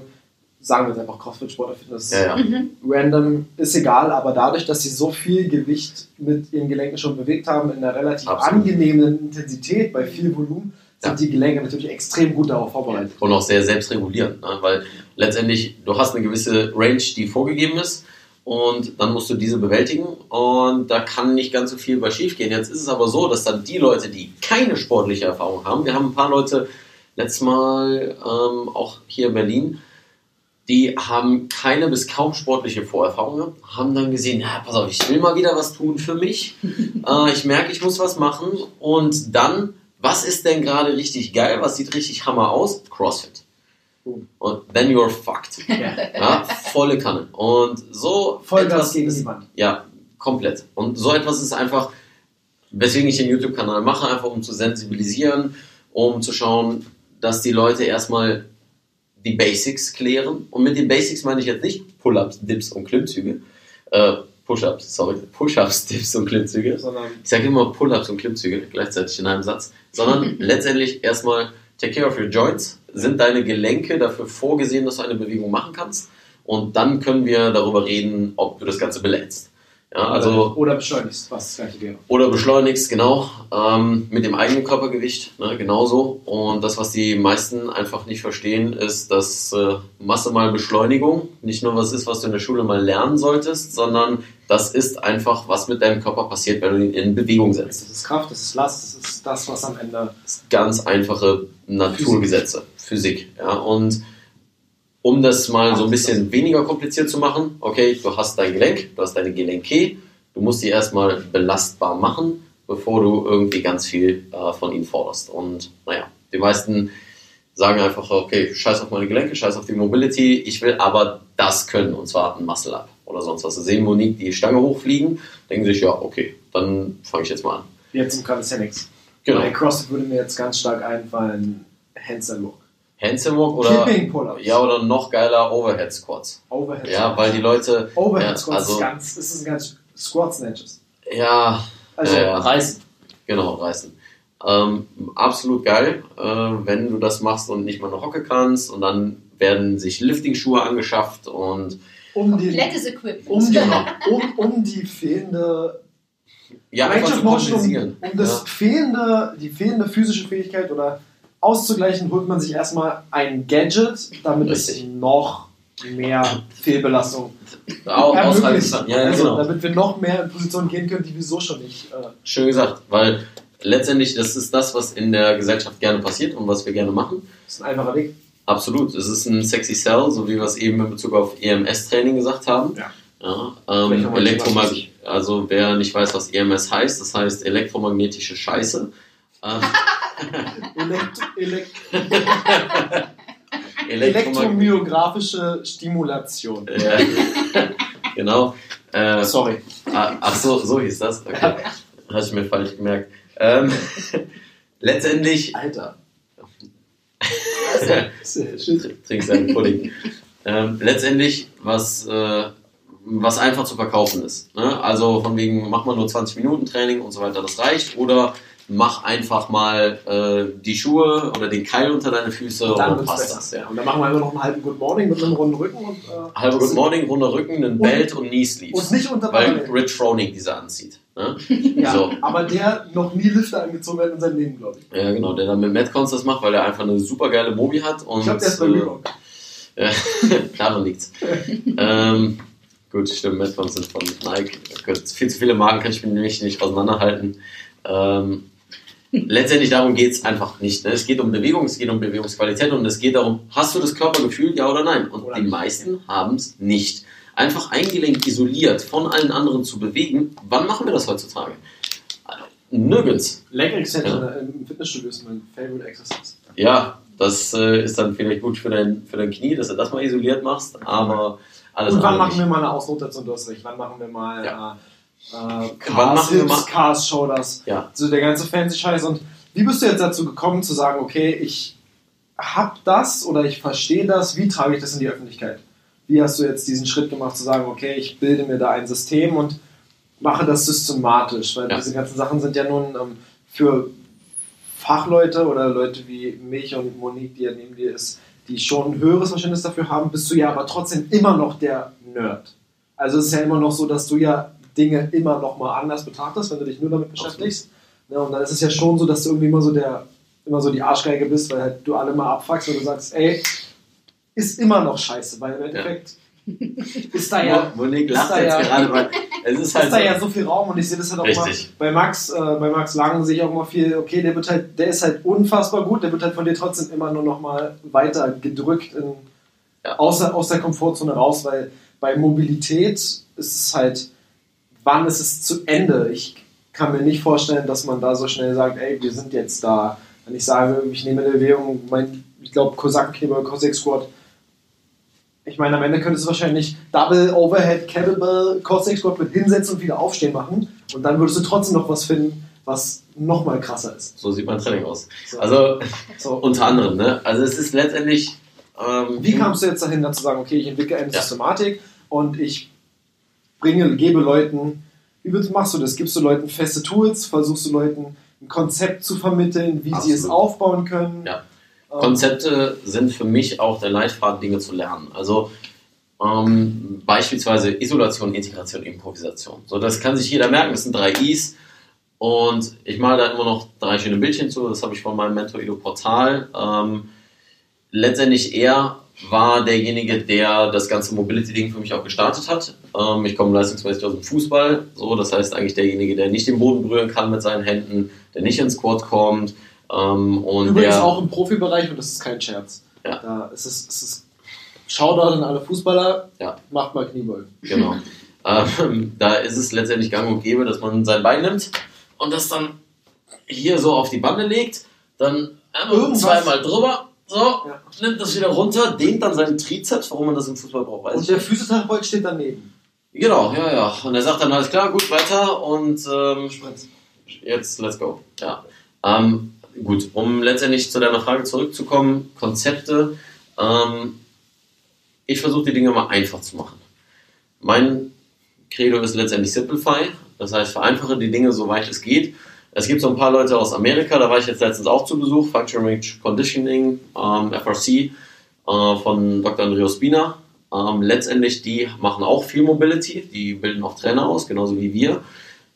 [SPEAKER 3] sagen wir jetzt einfach Crossfit, Sport, Fitness,
[SPEAKER 1] Ja, ja.
[SPEAKER 4] Mhm.
[SPEAKER 3] random, ist egal, aber dadurch, dass sie so viel Gewicht mit ihren Gelenken schon bewegt haben, in einer relativ
[SPEAKER 1] Absolut.
[SPEAKER 3] angenehmen Intensität, bei viel Volumen, sind
[SPEAKER 1] Ja.
[SPEAKER 3] die Gelenke natürlich extrem gut darauf vorbereitet.
[SPEAKER 1] und auch sehr selbstregulierend, ne? weil letztendlich du hast eine gewisse Range, die vorgegeben ist und dann musst du diese bewältigen und da kann nicht ganz so viel bei schief gehen. Jetzt ist es aber so, dass dann die Leute, die keine sportliche Erfahrung haben, wir haben ein paar Leute letztes Mal ähm, auch hier in Berlin, die haben keine bis kaum sportliche Vorerfahrung gehabt, haben dann gesehen, ja, pass auf, ich will mal wieder was tun für mich. äh, ich merke, ich muss was machen. Und dann, was ist denn gerade richtig geil? Was sieht richtig Hammer aus? CrossFit.
[SPEAKER 3] Boom.
[SPEAKER 1] Und then you're fucked.
[SPEAKER 3] Ja.
[SPEAKER 1] Ja, volle Kanne. Und so
[SPEAKER 3] Vollgas
[SPEAKER 1] etwas
[SPEAKER 3] gegen die Wand.
[SPEAKER 1] ja, komplett. Und so etwas ist einfach, weswegen ich den YouTube-Kanal mache, einfach um zu sensibilisieren, um zu schauen, dass die Leute erstmal die Basics klären. Und mit den Basics meine ich jetzt nicht Pull-ups, Dips und Klimmzüge. Äh, Push-ups, sorry. Push-ups, Dips und Klimmzüge.
[SPEAKER 3] Sondern
[SPEAKER 1] Ich sage immer Pull-ups und Klimmzüge gleichzeitig in einem Satz, sondern letztendlich erstmal take care of your joints. Sind deine Gelenke dafür vorgesehen, dass du eine Bewegung machen kannst? Und dann können wir darüber reden, ob du das Ganze belädst. Ja, also
[SPEAKER 3] oder beschleunigst, was das gleiche wäre.
[SPEAKER 1] oder beschleunigst, genau, ähm, mit dem eigenen Körpergewicht, ne, genauso. Und das, was die meisten einfach nicht verstehen, ist, dass äh, Masse mal Beschleunigung nicht nur was ist, was du in der Schule mal lernen solltest, sondern das ist einfach, was mit deinem Körper passiert, wenn du ihn in Bewegung setzt.
[SPEAKER 3] Das ist Kraft, das ist Last, das ist das, was am Ende.
[SPEAKER 1] Das ganz einfache Naturgesetze, Physik. Ja, und um das mal so ein bisschen weniger kompliziert zu machen, okay, du hast dein Gelenk, du hast deine Gelenke, du musst die erstmal belastbar machen, bevor du irgendwie ganz viel äh, von ihnen forderst. Und naja, die meisten sagen einfach, okay, scheiß auf meine Gelenke, scheiß auf die Mobility, ich will aber das können, und zwar ein Muscle Up oder sonst was. Sie sehen Monique die Stange hochfliegen, denken sich, ja, okay, dann fange ich jetzt mal an.
[SPEAKER 3] Jetzt im Calisthenics.
[SPEAKER 1] Genau.
[SPEAKER 3] Bei CrossFit würde mir jetzt ganz stark einfallen, Handstand Walk.
[SPEAKER 1] Handstand Walk oder
[SPEAKER 3] Pull-ups.
[SPEAKER 1] Ja, oder noch geiler Overhead Squats.
[SPEAKER 3] Overhead
[SPEAKER 1] Ja, weil die Leute,
[SPEAKER 3] Overhead
[SPEAKER 1] ja,
[SPEAKER 3] Squats
[SPEAKER 1] also-
[SPEAKER 3] ist ganz, ist ein ganz Squat Snatches.
[SPEAKER 1] ja,
[SPEAKER 3] Also
[SPEAKER 1] Ja, ja.
[SPEAKER 3] reißen.
[SPEAKER 1] genau, reißen. Ähm, absolut geil, äh, wenn du das machst und nicht mal eine Hocke kannst und dann werden sich Lifting-Schuhe angeschafft und
[SPEAKER 3] Um die,
[SPEAKER 4] Komplettes Equipment.
[SPEAKER 3] um, die, um, um die fehlende
[SPEAKER 1] ja,
[SPEAKER 3] Range of Motion, um, um das
[SPEAKER 1] ja.
[SPEAKER 3] fehlende, die fehlende physische Fähigkeit oder auszugleichen, holt man sich erstmal ein Gadget, damit es
[SPEAKER 1] Richtig.
[SPEAKER 3] noch mehr Fehlbelastung
[SPEAKER 1] Auch
[SPEAKER 3] ermöglicht.
[SPEAKER 1] kann. Ja,
[SPEAKER 3] also,
[SPEAKER 1] genau.
[SPEAKER 3] Damit wir noch mehr in Positionen gehen können, die wir so schon nicht. Äh,
[SPEAKER 1] Schön gesagt, weil letztendlich das ist das, was in der Gesellschaft gerne passiert und was wir gerne machen.
[SPEAKER 3] das ist ein einfacher Weg.
[SPEAKER 1] Absolut, es ist ein sexy Cell, so wie wir es eben in Bezug auf EMS-Training gesagt haben.
[SPEAKER 3] Ja.
[SPEAKER 1] Ja, ähm, Elektromag also wer nicht weiß, was EMS heißt, das heißt elektromagnetische Scheiße.
[SPEAKER 3] Elekt
[SPEAKER 1] Elektromag
[SPEAKER 3] Elektromyographische Stimulation.
[SPEAKER 1] ja, genau. Äh,
[SPEAKER 3] Sorry.
[SPEAKER 1] ah, ach so, so hieß das. Okay. Hatte ich mir falsch gemerkt. Ähm, letztendlich
[SPEAKER 3] Alter.
[SPEAKER 1] trinkst einen Pudding. Ähm, letztendlich, was, äh, was einfach zu verkaufen ist. Ne? Also von wegen, mach mal nur 20 Minuten Training und so weiter, das reicht. Oder mach einfach mal äh, die Schuhe oder den Keil unter deine Füße und
[SPEAKER 3] Dann wird's
[SPEAKER 1] passt das. Ja.
[SPEAKER 3] Und dann machen wir einfach noch einen halben Good Morning mit einem runden Rücken und, äh,
[SPEAKER 1] Halbe Good Morning, runder Rücken, einen Belt und Knee Sleeves.
[SPEAKER 3] und nicht unter
[SPEAKER 1] weil. Rich Froning diese anzieht. Ne?
[SPEAKER 3] Ja,
[SPEAKER 1] So.
[SPEAKER 3] aber der noch nie Lifter angezogen hat in seinem Leben, glaube ich.
[SPEAKER 1] Ja, genau, der dann mit Metcons das macht, weil er einfach eine super geile Mobi hat. Und,
[SPEAKER 3] Ich glaube, der ist bei
[SPEAKER 1] äh,
[SPEAKER 3] Reebok.
[SPEAKER 1] Ja, daran liegt's. ähm, gut, stimmt, Metcons sind von Nike. Viel zu viele Marken kann ich mir nämlich nicht auseinanderhalten. Ähm, letztendlich darum geht es einfach nicht. Ne? Es geht um Bewegung, es geht um Bewegungsqualität und es geht darum, hast du das Körpergefühl, ja oder nein? Und
[SPEAKER 3] Oder
[SPEAKER 1] die
[SPEAKER 3] nicht.
[SPEAKER 1] meisten haben es nicht. Einfach ein Gelenk isoliert von allen anderen zu bewegen, wann machen wir das heutzutage? Nirgends.
[SPEAKER 3] Leg Extension im Fitnessstudio ist mein Favorite Exercise.
[SPEAKER 1] Ja, das äh, ist dann vielleicht gut für dein, für dein Knie, dass du das mal isoliert machst, aber alles
[SPEAKER 3] Und wann machen wir mal eine Ausnotation durch? Wann machen wir mal
[SPEAKER 1] Ja.
[SPEAKER 3] äh, äh,
[SPEAKER 1] wir
[SPEAKER 3] Hips, Cars, Shoulders?
[SPEAKER 1] Ja.
[SPEAKER 3] So der ganze fancy Scheiß. Und wie bist du jetzt dazu gekommen zu sagen, okay, ich hab das oder ich verstehe das, wie trage ich das in die Öffentlichkeit? Wie hast du jetzt diesen Schritt gemacht zu sagen, okay, ich bilde mir da ein System und mache das systematisch? Weil
[SPEAKER 1] Ja.
[SPEAKER 3] diese ganzen Sachen sind ja nun ähm, für Fachleute oder Leute wie mich und Monique, die ja neben dir ist, die schon ein höheres Verständnis dafür haben, bist du ja aber trotzdem immer noch der Nerd. Also es ist ja immer noch so, dass du ja Dinge immer noch mal anders betrachtest, wenn du dich nur damit beschäftigst. Ne, und dann ist es ja schon so, dass du irgendwie immer so der immer so die Arschgeige bist, weil halt du alle mal abfuckst und du sagst, ey, ist immer noch scheiße, weil im Endeffekt ist da ja
[SPEAKER 1] Monique lacht jetzt
[SPEAKER 3] ja-
[SPEAKER 1] gerade, weil es ist halt
[SPEAKER 3] ist da
[SPEAKER 1] so,
[SPEAKER 3] ja so viel Raum und ich sehe das halt auch
[SPEAKER 1] Richtig.
[SPEAKER 3] mal bei Max, äh, bei Max Lang sehe ich auch immer viel, okay, der wird halt, der ist halt unfassbar gut, der wird halt von dir trotzdem immer nur noch mal weiter gedrückt in,
[SPEAKER 1] Ja.
[SPEAKER 3] außer, aus der Komfortzone raus, weil bei Mobilität ist es halt, wann ist es zu Ende? Ich kann mir nicht vorstellen, dass man da so schnell sagt, ey, wir sind jetzt da. Wenn ich sage, ich nehme eine Bewegung, mein, ich glaube, Kosakenknie oder Cossack Squat, ich meine, am Ende könntest du wahrscheinlich Double Overhead Kettlebell Cossack Squat mit hinsetzen und wieder aufstehen machen und dann würdest du trotzdem noch was finden, was noch mal krasser ist.
[SPEAKER 1] so sieht mein Training aus.
[SPEAKER 3] So.
[SPEAKER 1] Also
[SPEAKER 3] so.
[SPEAKER 1] unter anderem, ne? Also es ist letztendlich. Ähm,
[SPEAKER 3] Wie kamst du jetzt dahin, dann zu sagen, okay, ich entwickle eine
[SPEAKER 1] Ja.
[SPEAKER 3] Systematik und ich bringe, gebe Leuten, wie machst du das? Gibst du Leuten feste Tools? Versuchst du Leuten ein Konzept zu vermitteln, wie sie es
[SPEAKER 1] Absolut.
[SPEAKER 3] aufbauen können?
[SPEAKER 1] Ja.
[SPEAKER 3] Ähm,
[SPEAKER 1] Konzepte sind für mich auch der Leitfaden, Dinge zu lernen. Also ähm, beispielsweise Isolation, Integration, Improvisation. So, das kann sich jeder merken. Das sind drei Is. Und ich male da immer noch drei schöne Bildchen zu. Das habe ich von meinem Mentor Ido Portal. Ähm, letztendlich er war derjenige, der das ganze Mobility-Ding für mich auch gestartet hat. Ähm, ich komme leistungsmäßig aus dem Fußball. So, das heißt eigentlich derjenige, der nicht den Boden berühren kann mit seinen Händen, der nicht ins Squat kommt. Ähm, und
[SPEAKER 3] Übrigens
[SPEAKER 1] der,
[SPEAKER 3] auch im Profibereich und das ist kein Scherz.
[SPEAKER 1] Ja.
[SPEAKER 3] Da ist es, es ist Shoutout an alle Fußballer,
[SPEAKER 1] Ja.
[SPEAKER 3] macht mal Kniebeugen.
[SPEAKER 1] Genau. ähm, da ist es letztendlich gang und gäbe, dass man sein Bein nimmt und das dann hier so auf die Bande legt, dann einmal zweimal drüber, so,
[SPEAKER 3] Ja.
[SPEAKER 1] nimmt das wieder runter, dehnt dann seinen Trizeps, warum man das im Fußball braucht, weiß
[SPEAKER 3] Und
[SPEAKER 1] ich
[SPEAKER 3] der. Physiotherapeut steht daneben.
[SPEAKER 1] Genau, ja, ja. Und er sagt dann, alles klar, gut, weiter und ähm, jetzt let's go. Ja. Ähm, gut, um letztendlich zu deiner Frage zurückzukommen, Konzepte. Ähm, ich versuche die Dinge mal einfach zu machen. Mein Credo ist letztendlich Simplify, das heißt vereinfache die Dinge so weit es geht. Es gibt so ein paar Leute aus Amerika, da war ich jetzt letztens auch zu Besuch, Functional Conditioning, ähm, FRC, äh, von Dr. Andreo Spina. Ähm, letztendlich, die machen auch viel Mobility, die bilden auch Trainer aus, genauso wie wir.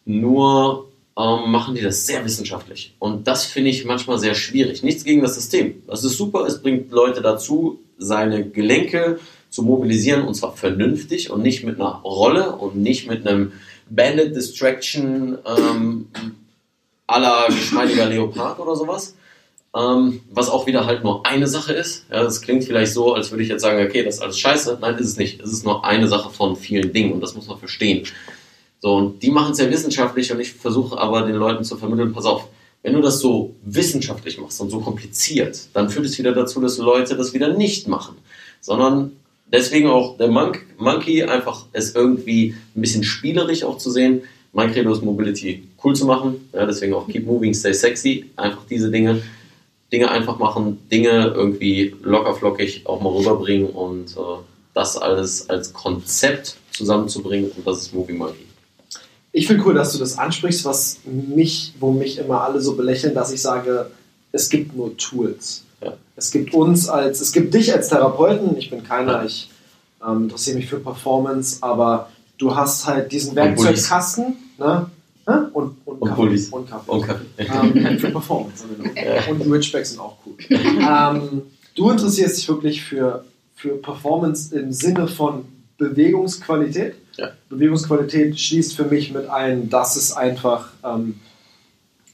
[SPEAKER 1] Nur ähm, machen die das sehr wissenschaftlich. Und das finde ich manchmal sehr schwierig. Nichts gegen das System. Das ist super, es bringt Leute dazu, seine Gelenke zu mobilisieren und zwar vernünftig und nicht mit einer Rolle und nicht mit einem Bandit Distraction ähm, la geschmeidiger Leopard oder sowas. Ähm, was auch wieder halt nur eine Sache ist. Ja, das klingt vielleicht so, als würde ich jetzt sagen, okay, das ist alles scheiße. Nein, ist es nicht. Es ist nur eine Sache von vielen Dingen und das muss man verstehen. So, und die machen es sehr wissenschaftlich und ich versuche aber den Leuten zu vermitteln, pass auf, wenn du das so wissenschaftlich machst und so kompliziert, dann führt es wieder dazu, dass Leute das wieder nicht machen. Sondern deswegen auch der Monk, Monkey, einfach es irgendwie ein bisschen spielerisch auch zu sehen. Mein Credo ist Mobility cool zu machen. Ja, deswegen auch Keep Moving, Stay Sexy. Einfach diese Dinge. Dinge einfach machen, Dinge irgendwie locker flockig auch mal rüberbringen und äh, das alles als Konzept zusammenzubringen und das ist Movie Monkey.
[SPEAKER 3] Ich finde cool, dass du das ansprichst, was mich, wo mich immer alle so belächeln, dass ich sage, es gibt nur Tools.
[SPEAKER 1] Ja.
[SPEAKER 3] Es gibt uns als, es gibt dich als Therapeuten, ich bin keiner, ich ähm, interessiere mich für Performance, aber du hast halt diesen. Werkzeugkasten, ne? Ne? Und, und,
[SPEAKER 1] Und
[SPEAKER 3] Kaffee. Und Kaffee.
[SPEAKER 1] Okay.
[SPEAKER 3] ähm, für Performance. genau. Und Ridgebacks sind auch cool. ähm, du interessierst dich wirklich für, für Performance im Sinne von Bewegungsqualität.
[SPEAKER 1] Ja.
[SPEAKER 3] Bewegungsqualität schließt für mich mit ein, dass es einfach ähm,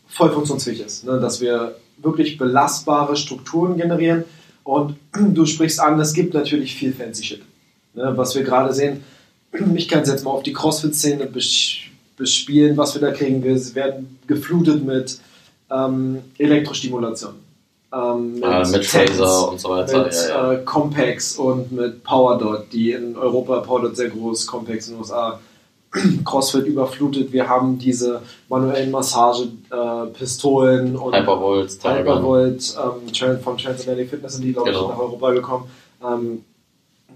[SPEAKER 3] voll funktionsfähig ist. Ne? Dass wir wirklich belastbare Strukturen generieren. Und du sprichst an, es gibt natürlich viel fancy Shit. Ne? Was wir gerade sehen, ich kann es jetzt mal auf die CrossFit-Szene bespielen, was wir da kriegen. Wir werden geflutet mit ähm, Elektrostimulation.
[SPEAKER 1] Ähm, mit, ja, mit Phaser und so weiter.
[SPEAKER 3] Mit ja, ja. Äh, Compex und mit PowerDot, die in Europa, PowerDot sehr groß, Compex in den USA, CrossFit überflutet. Wir haben diese manuellen Massagepistolen äh, und
[SPEAKER 1] Hypervolt,
[SPEAKER 3] Hypervolt ähm, von Transatlantic Fitness sind die, glaube genau. ich, nach Europa gekommen. Ähm,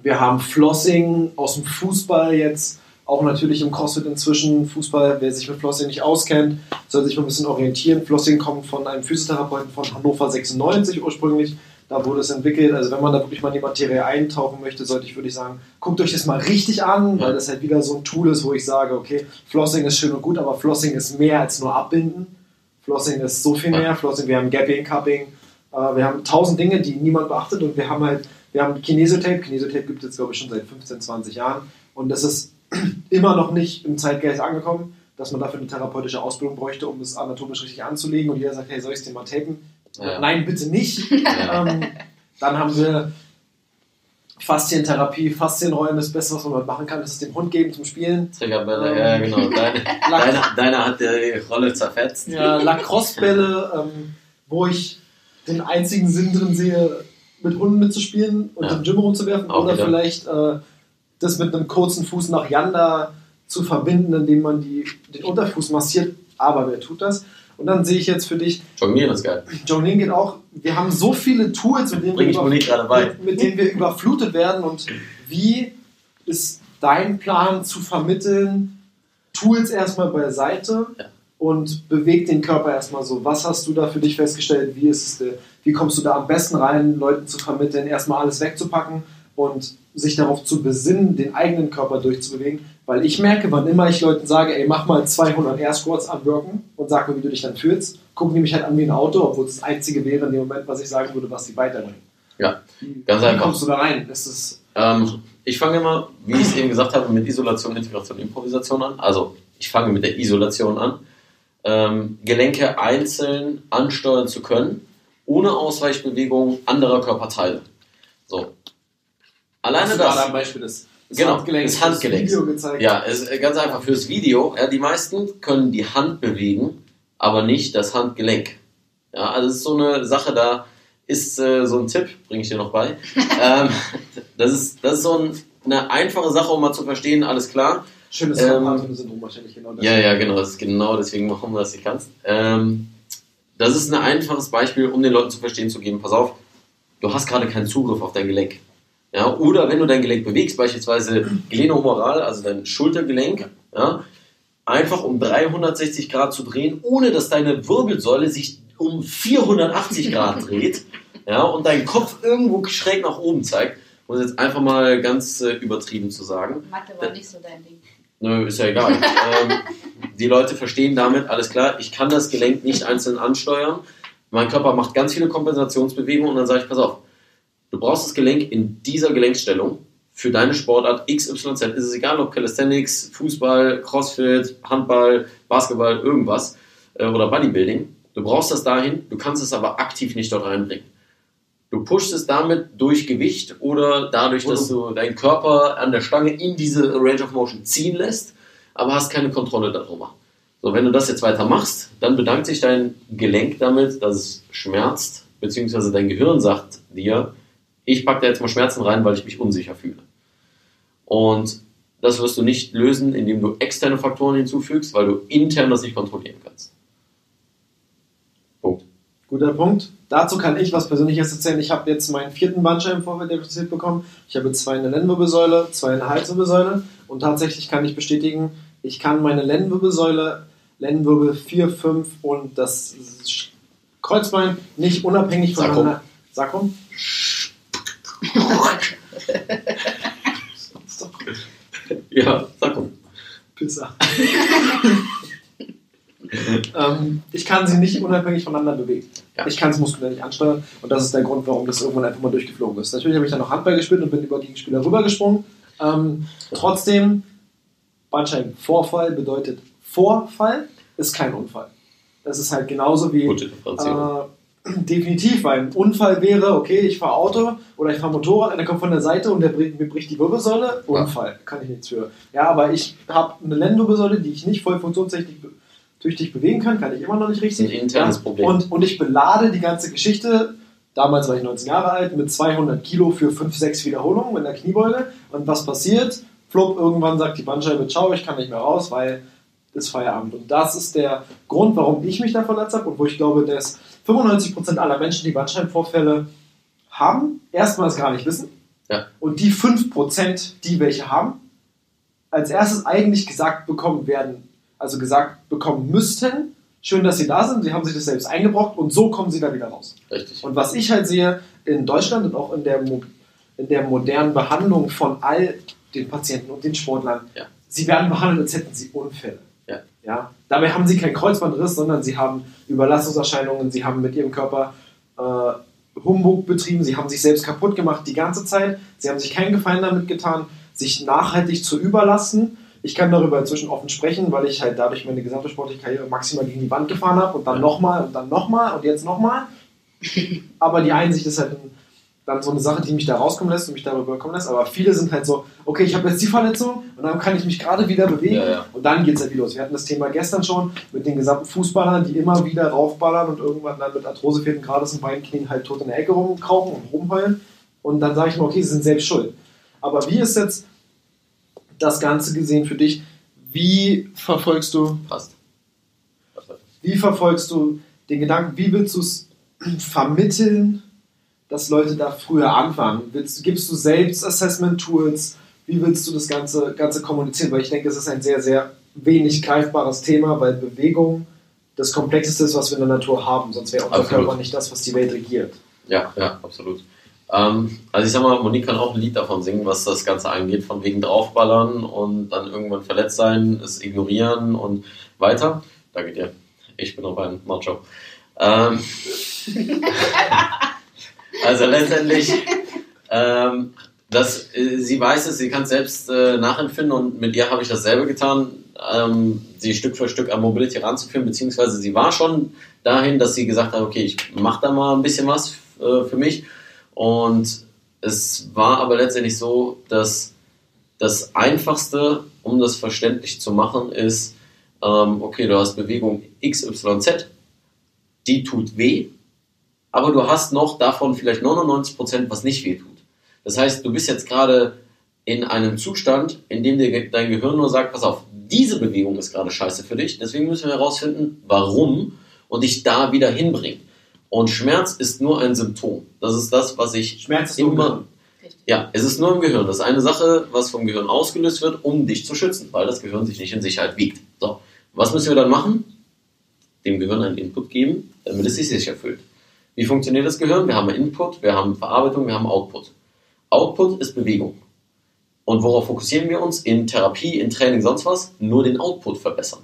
[SPEAKER 3] wir haben Flossing aus dem Fußball jetzt auch natürlich im CrossFit inzwischen Fußball, wer sich mit Flossing nicht auskennt, soll sich mal ein bisschen orientieren. Flossing kommt von einem Physiotherapeuten von Hannover 96 ursprünglich. Da wurde es entwickelt. Also wenn man da wirklich mal in die Materie eintauchen möchte, sollte ich würde ich sagen, guckt euch das mal richtig an, weil das halt wieder so ein Tool ist, wo ich sage, okay, Flossing ist schön und gut, aber Flossing ist mehr als nur abbinden. Flossing ist so viel mehr. Flossing, wir haben Gapping, Cupping, äh, wir haben tausend Dinge, die niemand beachtet und wir haben halt, wir haben Kinesiotape. Kinesiotape gibt es jetzt glaube ich schon seit 15, 20 Jahren und das ist immer noch nicht im Zeitgeist angekommen, dass man dafür eine therapeutische Ausbildung bräuchte, um es anatomisch richtig anzulegen. Und jeder sagt, hey, soll ich es dir mal tapen? Ja. Nein, bitte nicht. ähm, dann haben wir Faszientherapie, Faszienrollen, das Beste, was man machen kann, ist es dem Hund geben zum Spielen.
[SPEAKER 1] Triggerbälle, ähm, ja genau. Deine, deine, deine, hat die Rolle zerfetzt.
[SPEAKER 3] Ja, Lacrosse-Bälle, ähm, wo ich den einzigen Sinn drin sehe, mit Hunden mitzuspielen und ja. im Gym rumzuwerfen. Auch oder wieder. vielleicht äh, das mit einem kurzen Fuß nach Yanda zu verbinden, indem man die, den Unterfuß massiert. Aber wer tut das? Und dann sehe ich jetzt für dich.
[SPEAKER 1] Jonglieren ist geil.
[SPEAKER 3] Jonglieren geht auch. Wir haben so viele Tools, mit denen, wir, über, mit, mit denen wir überflutet werden. Und wie ist dein Plan zu vermitteln? Tools erstmal beiseite ja. und beweg den Körper erstmal so. Was hast du da für dich festgestellt? Wie, ist es, wie kommst du da am besten rein, Leuten zu vermitteln, erstmal alles wegzupacken und sich darauf zu besinnen, den eigenen Körper durchzubewegen. Weil ich merke, wann immer ich Leuten sage, ey, mach mal 200 Air Squats anwirken und sag mir, wie du dich dann fühlst, gucken die mich halt an wie ein Auto, obwohl es das Einzige wäre in dem Moment, was ich sagen würde, was sie weiterbringen.
[SPEAKER 1] Ja, ganz
[SPEAKER 3] wie
[SPEAKER 1] einfach.
[SPEAKER 3] Wie kommst du da rein? Ist es
[SPEAKER 1] ähm, ich fange immer, wie ich es eben gesagt habe, mit Isolation, Integration, Improvisation an. Also, ich fange mit der Isolation an. Ähm, Gelenke einzeln ansteuern zu können, ohne Ausweichbewegung anderer Körperteile. So, Alleine das.
[SPEAKER 3] War ein Beispiel des,
[SPEAKER 1] des genau, Handgelenks. Das Handgelenks. Video gezeigt. Ja, ist ganz einfach fürs Video. Ja, die meisten können die Hand bewegen, aber nicht das Handgelenk. Ja, also es ist so eine Sache, da ist äh, so ein Tipp, bringe ich dir noch bei. ähm, das, ist, das ist so ein, eine einfache Sache, um mal zu verstehen, alles klar.
[SPEAKER 3] Schönes ähm, Syndrom wahrscheinlich
[SPEAKER 1] genau. Ja, ja, genau, das ist genau deswegen machen wir das nicht kannst. Ähm, das ist ein einfaches Beispiel, um den Leuten zu verstehen zu geben, pass auf, du hast gerade keinen Zugriff auf dein Gelenk. Ja, oder wenn du dein Gelenk bewegst, beispielsweise glenohumeral, also dein Schultergelenk, ja, einfach um 360 Grad zu drehen, ohne dass deine Wirbelsäule sich um 480 Grad dreht ja, und dein Kopf irgendwo schräg nach oben zeigt. Um es jetzt einfach mal ganz äh, übertrieben zu sagen.
[SPEAKER 4] Mathe war nicht so dein Ding.
[SPEAKER 1] Nö, ist ja egal. ähm, die Leute verstehen damit, alles klar, ich kann das Gelenk nicht einzeln ansteuern. Mein Körper macht ganz viele Kompensationsbewegungen und dann sage ich, pass auf, Du brauchst das Gelenk in dieser Gelenksstellung für deine Sportart XYZ. Ist es egal, ob Calisthenics, Fußball, Crossfit, Handball, Basketball, irgendwas äh, oder Bodybuilding. Du brauchst das dahin, du kannst es aber aktiv nicht dort reinbringen. Du pushst es damit durch Gewicht oder dadurch, dass du deinen Körper an der Stange in diese Range of Motion ziehen lässt, aber hast keine Kontrolle darüber. So, wenn du das jetzt weiter machst, dann bedankt sich dein Gelenk damit, dass es schmerzt, beziehungsweise dein Gehirn sagt dir, ich packe da jetzt mal Schmerzen rein, weil ich mich unsicher fühle. Und das wirst du nicht lösen, indem du externe Faktoren hinzufügst, weil du intern das nicht kontrollieren kannst.
[SPEAKER 3] Punkt. Guter Punkt. Dazu kann ich was Persönliches erzählen. Ich habe jetzt meinen vierten Bandscheibenvorfall diagnostiziert bekommen. Ich habe zwei in der Lendenwirbelsäule, zwei in der Halswirbelsäule. Und tatsächlich kann ich bestätigen, ich kann meine Lendenwirbelsäule, Lendenwirbel 4, 5 und das Kreuzbein nicht unabhängig voneinander. Sakrum?
[SPEAKER 1] Ja, sag mal.
[SPEAKER 3] Pisser. ähm, ich kann sie nicht unabhängig voneinander bewegen. Ja. Ich kann es muskulär nicht ansteuern und das ist der Grund, warum das irgendwann einfach mal durchgeflogen ist. Natürlich habe ich dann noch Handball gespielt und bin über Gegenspieler rübergesprungen. Ähm, trotzdem, Bandscheibenvorfall bedeutet Vorfall, ist kein Unfall. Das ist halt genauso wie
[SPEAKER 1] Gute Differenzierung.
[SPEAKER 3] äh, definitiv, weil ein Unfall wäre, okay, ich fahre Auto oder ich fahre Motorrad und der kommt von der Seite und der bricht, mir bricht die Wirbelsäule. Unfall, kann ich nichts für. Ja, aber ich habe eine Lendenwirbelsäule, die ich nicht voll funktionstüchtig tüchtig bewegen kann, kann ich immer noch nicht
[SPEAKER 1] ist ein
[SPEAKER 3] richtig.
[SPEAKER 1] internes
[SPEAKER 3] Ja,
[SPEAKER 1] Problem.
[SPEAKER 3] Und, und ich belade die ganze Geschichte, damals war ich 19 Jahre alt, mit 200 Kilo für 5, 6 Wiederholungen in der Kniebeuge. Und was passiert? Flop, irgendwann sagt die Bandscheibe, ciao, ich kann nicht mehr raus, weil ist Feierabend. Und das ist der Grund, warum ich mich da verletzt habe und wo ich glaube, dass 95% aller Menschen, die Bandscheibenvorfälle haben, erstmals gar nicht wissen.
[SPEAKER 1] Ja.
[SPEAKER 3] Und die 5%, die welche haben, als erstes eigentlich gesagt bekommen werden, also gesagt bekommen müssten, schön, dass sie da sind, sie haben sich das selbst eingebrockt und so kommen sie da wieder raus.
[SPEAKER 1] Richtig.
[SPEAKER 3] Und was ich halt sehe in Deutschland und auch in der, Mo- in der modernen Behandlung von all den Patienten und den Sportlern,
[SPEAKER 1] Ja.
[SPEAKER 3] sie werden behandelt, als hätten sie Unfälle.
[SPEAKER 1] Ja.
[SPEAKER 3] Dabei haben sie keinen Kreuzbandriss, sondern sie haben Überlastungserscheinungen, sie haben mit ihrem Körper äh, Humbug betrieben, sie haben sich selbst kaputt gemacht die ganze Zeit, sie haben sich keinen Gefallen damit getan, sich nachhaltig zu überlasten. Ich kann darüber inzwischen offen sprechen, weil ich halt dadurch meine gesamte sportliche Karriere maximal gegen die Wand gefahren habe und dann nochmal und dann nochmal und jetzt nochmal. Aber die Einsicht ist halt ein, dann so eine Sache, die mich da rauskommen lässt und mich darüber kommen lässt. Aber viele sind halt so, okay, ich habe jetzt die Verletzung und dann kann ich mich gerade wieder bewegen
[SPEAKER 1] Ja, ja.
[SPEAKER 3] und dann geht es halt wieder los. Wir hatten das Thema gestern schon mit den gesamten Fußballern, die immer wieder raufballern und irgendwann dann mit Arthrose vierten Grades im Beinknien halt tot in der Ecke rumkrauchen und rumheulen. Und dann sage ich mir, okay, sie sind selbst schuld. Aber wie ist jetzt das Ganze gesehen für dich? Wie verfolgst du.
[SPEAKER 1] Passt.
[SPEAKER 3] wie verfolgst du den Gedanken, wie willst du es vermitteln, dass Leute da früher anfangen? Willst, gibst du selbst Assessment-Tools? Wie willst du das Ganze, Ganze kommunizieren? Weil ich denke, es ist ein sehr, sehr wenig greifbares Thema, weil Bewegung das Komplexeste ist, was wir in der Natur haben. Sonst wäre unser
[SPEAKER 1] Absolut.
[SPEAKER 3] Körper nicht das, was die Welt regiert.
[SPEAKER 1] Ja, ja, absolut. Ähm, also ich sag mal, Monique kann auch ein Lied davon singen, was das Ganze angeht, von wegen draufballern und dann irgendwann verletzt sein, es ignorieren und weiter. Danke dir. Ich bin auch ein Macho. Ähm, also letztendlich, ähm, das, äh, sie weiß es, sie kann es selbst äh, nachempfinden und mit ihr habe ich dasselbe getan, ähm, sie Stück für Stück an Mobility ranzuführen, beziehungsweise sie war schon dahin, dass sie gesagt hat, okay, ich mache da mal ein bisschen was äh, für mich. Und es war aber letztendlich so, dass das Einfachste, um das verständlich zu machen, ist, ähm, okay, du hast Bewegung XYZ, die tut weh, aber du hast noch davon vielleicht 99%, was nicht weh tut. Das heißt, du bist jetzt gerade in einem Zustand, in dem dir dein Gehirn nur sagt, pass auf, diese Bewegung ist gerade scheiße für dich, deswegen müssen wir herausfinden, warum und dich da wieder hinbringen. Und Schmerz ist nur ein Symptom. Das ist das, was ich
[SPEAKER 3] Schmerz ist
[SPEAKER 1] immer, ja, es ist nur im Gehirn. Das ist eine Sache, was vom Gehirn ausgelöst wird, um dich zu schützen, weil das Gehirn sich nicht in Sicherheit wiegt. So, was müssen wir dann machen? Dem Gehirn einen Input geben, damit es sich sicher fühlt. Wie funktioniert das Gehirn? Wir haben Input, wir haben Verarbeitung, wir haben Output. Output ist Bewegung. Und worauf fokussieren wir uns? In Therapie, in Training, sonst was? Nur den Output verbessern.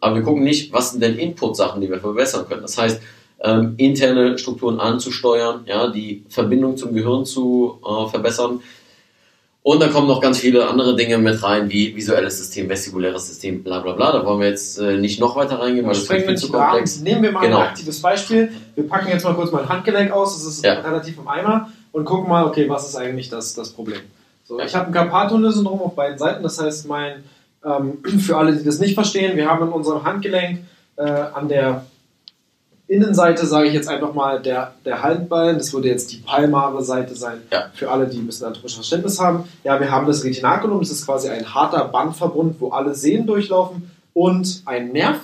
[SPEAKER 1] Aber wir gucken nicht, was sind denn Input-Sachen, die wir verbessern können. Das heißt, ähm, interne Strukturen anzusteuern, ja, die Verbindung zum Gehirn zu äh, verbessern. Und dann kommen noch ganz viele andere Dinge mit rein, wie visuelles System, vestibuläres System, bla bla bla. Da wollen wir jetzt äh, nicht noch weiter reingehen, weil das ist viel zu komplex.
[SPEAKER 3] Nehmen wir mal
[SPEAKER 1] Genau.
[SPEAKER 3] ein aktives Beispiel. Wir packen jetzt mal kurz mein Handgelenk aus, das ist
[SPEAKER 1] Ja.
[SPEAKER 3] relativ im Eimer, und gucken mal, okay, was ist eigentlich das, das Problem. So,
[SPEAKER 1] Ja.
[SPEAKER 3] Ich habe ein Carpal-Tunnel-Syndrom auf beiden Seiten, das heißt, mein, ähm, für alle, die das nicht verstehen, wir haben in unserem Handgelenk äh, an der Innenseite, sage ich jetzt einfach mal, der, der Halbballen, das würde jetzt die palmare Seite sein,
[SPEAKER 1] Ja.
[SPEAKER 3] für alle, die ein bisschen anatomisches Verständnis haben. Ja, wir haben das Retinaculum, das ist quasi ein harter Bandverbund, wo alle Sehnen durchlaufen und ein Nerv.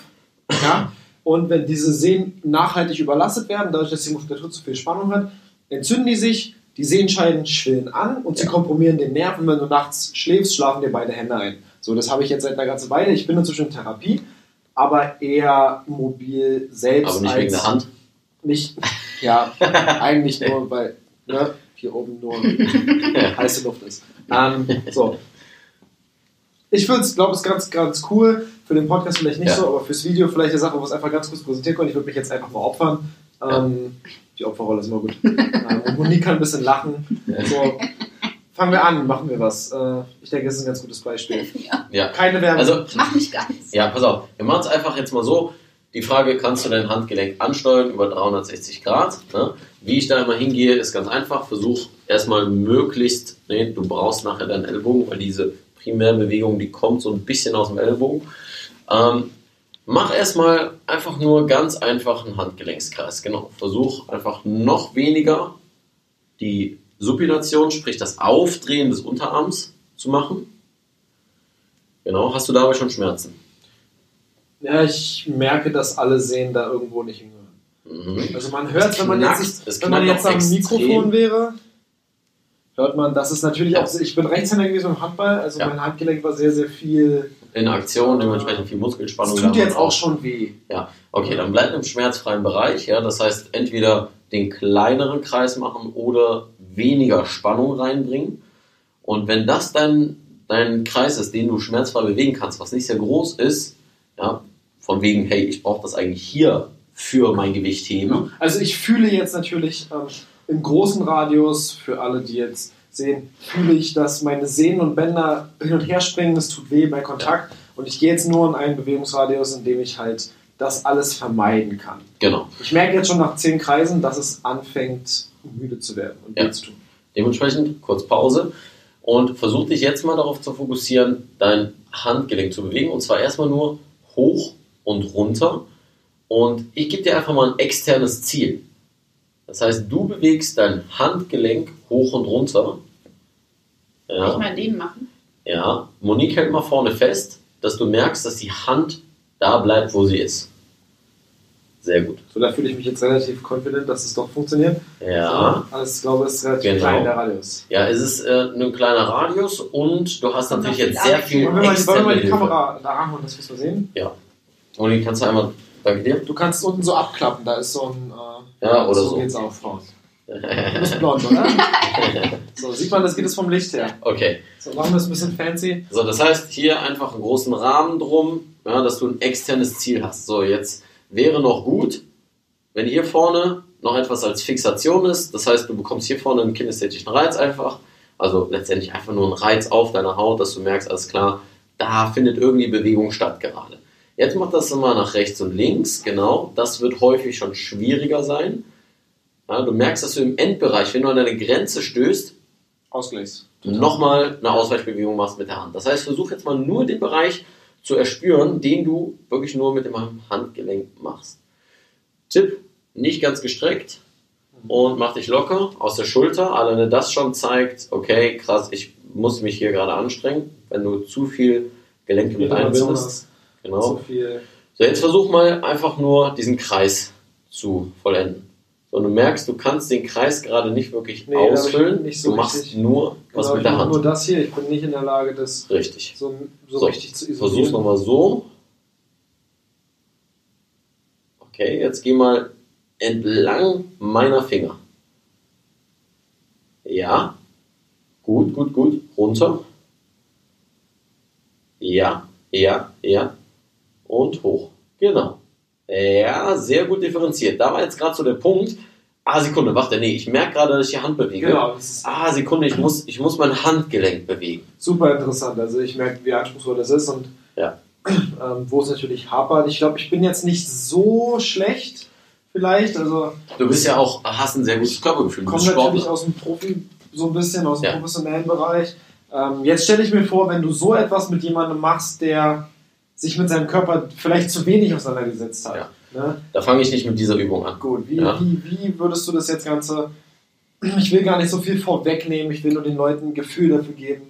[SPEAKER 3] Ja? Und wenn diese Sehnen nachhaltig überlastet werden, dadurch, dass die Muskulatur zu viel Spannung hat, entzünden die sich, die Sehenscheiden schwillen an und sie
[SPEAKER 1] Ja.
[SPEAKER 3] komprimieren den Nerv und wenn du nachts schläfst, schlafen dir beide Hände ein. So, das habe ich jetzt seit einer ganzen Weile. Ich bin inzwischen in Therapie, aber eher mobil selbst
[SPEAKER 1] Aber nicht
[SPEAKER 3] als
[SPEAKER 1] wegen der Hand.
[SPEAKER 3] nicht, ja, eigentlich nur, weil ne, hier oben nur heiße Luft ist. Ähm, so. Ich glaube, es ist ganz, ganz cool. Für den Podcast vielleicht nicht
[SPEAKER 1] Ja.
[SPEAKER 3] so, aber fürs Video vielleicht eine Sache, wo es einfach ganz kurz präsentieren können. Ich würde mich jetzt einfach mal opfern. Ähm, Die Opferrolle ist immer gut. ähm, Monique kann ein bisschen lachen. So, fangen wir an, machen wir was. Äh, ich denke, das ist ein ganz gutes Beispiel.
[SPEAKER 4] Ja,
[SPEAKER 1] Ja.
[SPEAKER 3] Keine Werbung.
[SPEAKER 1] Also,
[SPEAKER 4] mach nicht ganz.
[SPEAKER 1] Ja, pass auf. Wir machen es einfach jetzt mal so. die Frage, kannst du dein Handgelenk ansteuern über 360 Grad? Ne? Wie ich da immer hingehe, ist ganz einfach. Versuch erstmal möglichst, nee, du brauchst nachher deinen Ellbogen, weil diese Primärbewegung, die kommt so ein bisschen aus dem Ellbogen. Ähm, mach erstmal einfach nur ganz einfach einen Handgelenkskreis. Genau. Versuch einfach noch weniger die Supination, sprich das Aufdrehen des Unterarms zu machen. Genau. Hast du dabei schon Schmerzen?
[SPEAKER 3] Ja, ich merke, dass alle Sehen da irgendwo nicht hingehören.
[SPEAKER 1] Mhm.
[SPEAKER 3] Also man hört, wenn man jetzt,
[SPEAKER 1] es
[SPEAKER 3] wenn man jetzt am
[SPEAKER 1] extrem.
[SPEAKER 3] Mikrofon wäre, hört man, das ist natürlich auch, ich bin Rechtshänder gewesen beim Handball, also
[SPEAKER 1] Ja.
[SPEAKER 3] mein Handgelenk war sehr, sehr viel,
[SPEAKER 1] In Aktion, dementsprechend viel Muskelspannung.
[SPEAKER 3] tut
[SPEAKER 1] da
[SPEAKER 3] jetzt auch schon weh.
[SPEAKER 1] Ja, okay, dann bleib im schmerzfreien Bereich. Ja, das heißt, entweder den kleineren Kreis machen oder weniger Spannung reinbringen. Und wenn das dann dein Kreis ist, den du schmerzfrei bewegen kannst, was nicht sehr groß ist, ja, von wegen, hey, ich brauche das eigentlich hier für mein Gewicht heben.
[SPEAKER 3] Also ich fühle jetzt natürlich ähm, im großen Radius, für alle, die jetzt sehen, fühle ich, dass meine Sehnen und Bänder hin und her springen, es tut weh bei Kontakt und ich gehe jetzt nur in einen Bewegungsradius, in dem ich halt das alles vermeiden kann.
[SPEAKER 1] Genau.
[SPEAKER 3] Ich merke jetzt schon nach zehn Kreisen, dass es anfängt, müde zu werden und
[SPEAKER 1] Ja.
[SPEAKER 3] zu tun.
[SPEAKER 1] Dementsprechend kurz Pause und versuch dich jetzt mal darauf zu fokussieren, dein Handgelenk zu bewegen und zwar erstmal nur hoch und runter. Und ich gebe dir einfach mal ein externes Ziel. Das heißt, du bewegst dein Handgelenk hoch und runter.
[SPEAKER 4] Kann ich
[SPEAKER 1] Ja,
[SPEAKER 4] mal den machen?
[SPEAKER 1] ja. Monique hält mal vorne fest, dass du merkst, dass die Hand da bleibt, wo sie ist. Sehr gut.
[SPEAKER 3] So, da fühle ich mich jetzt relativ confident, dass es doch funktioniert.
[SPEAKER 1] Ja.
[SPEAKER 3] So, also ich glaube, es ist relativ
[SPEAKER 1] Genau.
[SPEAKER 3] klein, der Radius.
[SPEAKER 1] Ja, es ist äh, ein kleiner Radius und du hast natürlich jetzt sehr viel
[SPEAKER 3] Wollen wir mal, wollen wir mal die
[SPEAKER 1] Hilfe.
[SPEAKER 3] Kamera da ranholen, dass wir es mal sehen?
[SPEAKER 1] Moni, kannst du einmal, danke dir.
[SPEAKER 3] Du kannst unten so abklappen, da ist so ein. Äh,
[SPEAKER 1] Ja, oder
[SPEAKER 3] so.
[SPEAKER 1] so.
[SPEAKER 3] geht's auch, Frauen. Du bist blond, oder? so, sieht man, das geht es vom Licht her.
[SPEAKER 1] Okay,
[SPEAKER 3] So, machen wir es ein bisschen fancy.
[SPEAKER 1] so das heißt hier einfach einen großen Rahmen drum, ja, dass du ein externes Ziel hast. So, jetzt wäre noch gut, wenn hier vorne noch etwas als Fixation ist. Das heißt, du bekommst hier vorne einen kinästhetischen Reiz einfach. Also letztendlich einfach nur einen Reiz auf deiner Haut, dass du merkst, alles klar, da findet irgendwie Bewegung statt gerade. Jetzt mach das mal nach rechts und links, genau. Das wird häufig schon schwieriger sein. Ja, du merkst, dass du im Endbereich, wenn du an deine Grenze stößt,
[SPEAKER 3] Ausgleichs.
[SPEAKER 1] nochmal eine Ausweichbewegung machst mit der Hand. Das heißt, versuch jetzt mal nur den Bereich zu erspüren, den du wirklich nur mit dem Handgelenk machst. Tipp, nicht ganz gestreckt und mach dich locker aus der Schulter. Alleine das schon zeigt, okay, krass, ich muss mich hier gerade anstrengen, wenn du zu viel Gelenke mit einbindest. Genau.
[SPEAKER 3] So,
[SPEAKER 1] jetzt versuch mal einfach nur diesen Kreis zu vollenden. So, du merkst, du kannst den Kreis gerade nicht wirklich
[SPEAKER 3] Nee,
[SPEAKER 1] ausfüllen.
[SPEAKER 3] nicht so
[SPEAKER 1] du machst
[SPEAKER 3] richtig-
[SPEAKER 1] nur was
[SPEAKER 3] Genau,
[SPEAKER 1] mit der Hand.
[SPEAKER 3] nur das hier. Ich bin nicht in der Lage, das
[SPEAKER 1] Richtig.
[SPEAKER 3] so, so,
[SPEAKER 1] So,
[SPEAKER 3] richtig zu
[SPEAKER 1] Versuch's
[SPEAKER 3] isolieren.
[SPEAKER 1] nochmal so. Okay, jetzt geh mal entlang meiner Finger. Ja. Gut, gut, gut. Runter. Ja, ja, ja. Und hoch. Genau. Ja, sehr gut differenziert. Da war jetzt gerade so der Punkt. Ah, Sekunde, warte, nee, ich merke gerade, dass ich die Hand bewege.
[SPEAKER 3] Genau,
[SPEAKER 1] Ah, Sekunde, ich muss, ich muss mein Handgelenk bewegen.
[SPEAKER 3] super interessant. Also ich merke, wie anspruchsvoll das ist und
[SPEAKER 1] Ja.
[SPEAKER 3] ähm, wo es natürlich hapert. Ich glaube, ich bin jetzt nicht so schlecht, vielleicht. Also
[SPEAKER 1] Du bist ja auch, hast ein sehr gutes Körpergefühl.
[SPEAKER 3] Komme
[SPEAKER 1] bist
[SPEAKER 3] natürlich aus dem Profi, so ein bisschen aus dem
[SPEAKER 1] Ja.
[SPEAKER 3] professionellen Bereich. Ähm, jetzt stelle ich mir vor, wenn du so etwas mit jemandem machst, der sich mit seinem Körper vielleicht zu wenig auseinandergesetzt hat.
[SPEAKER 1] Ja.
[SPEAKER 3] Ne?
[SPEAKER 1] Da fange ich nicht mit dieser Übung an.
[SPEAKER 3] Gut, wie,
[SPEAKER 1] Ja.
[SPEAKER 3] wie, wie würdest du das jetzt Ganze? Ich will gar nicht so viel vorwegnehmen, ich will nur den Leuten ein Gefühl dafür geben,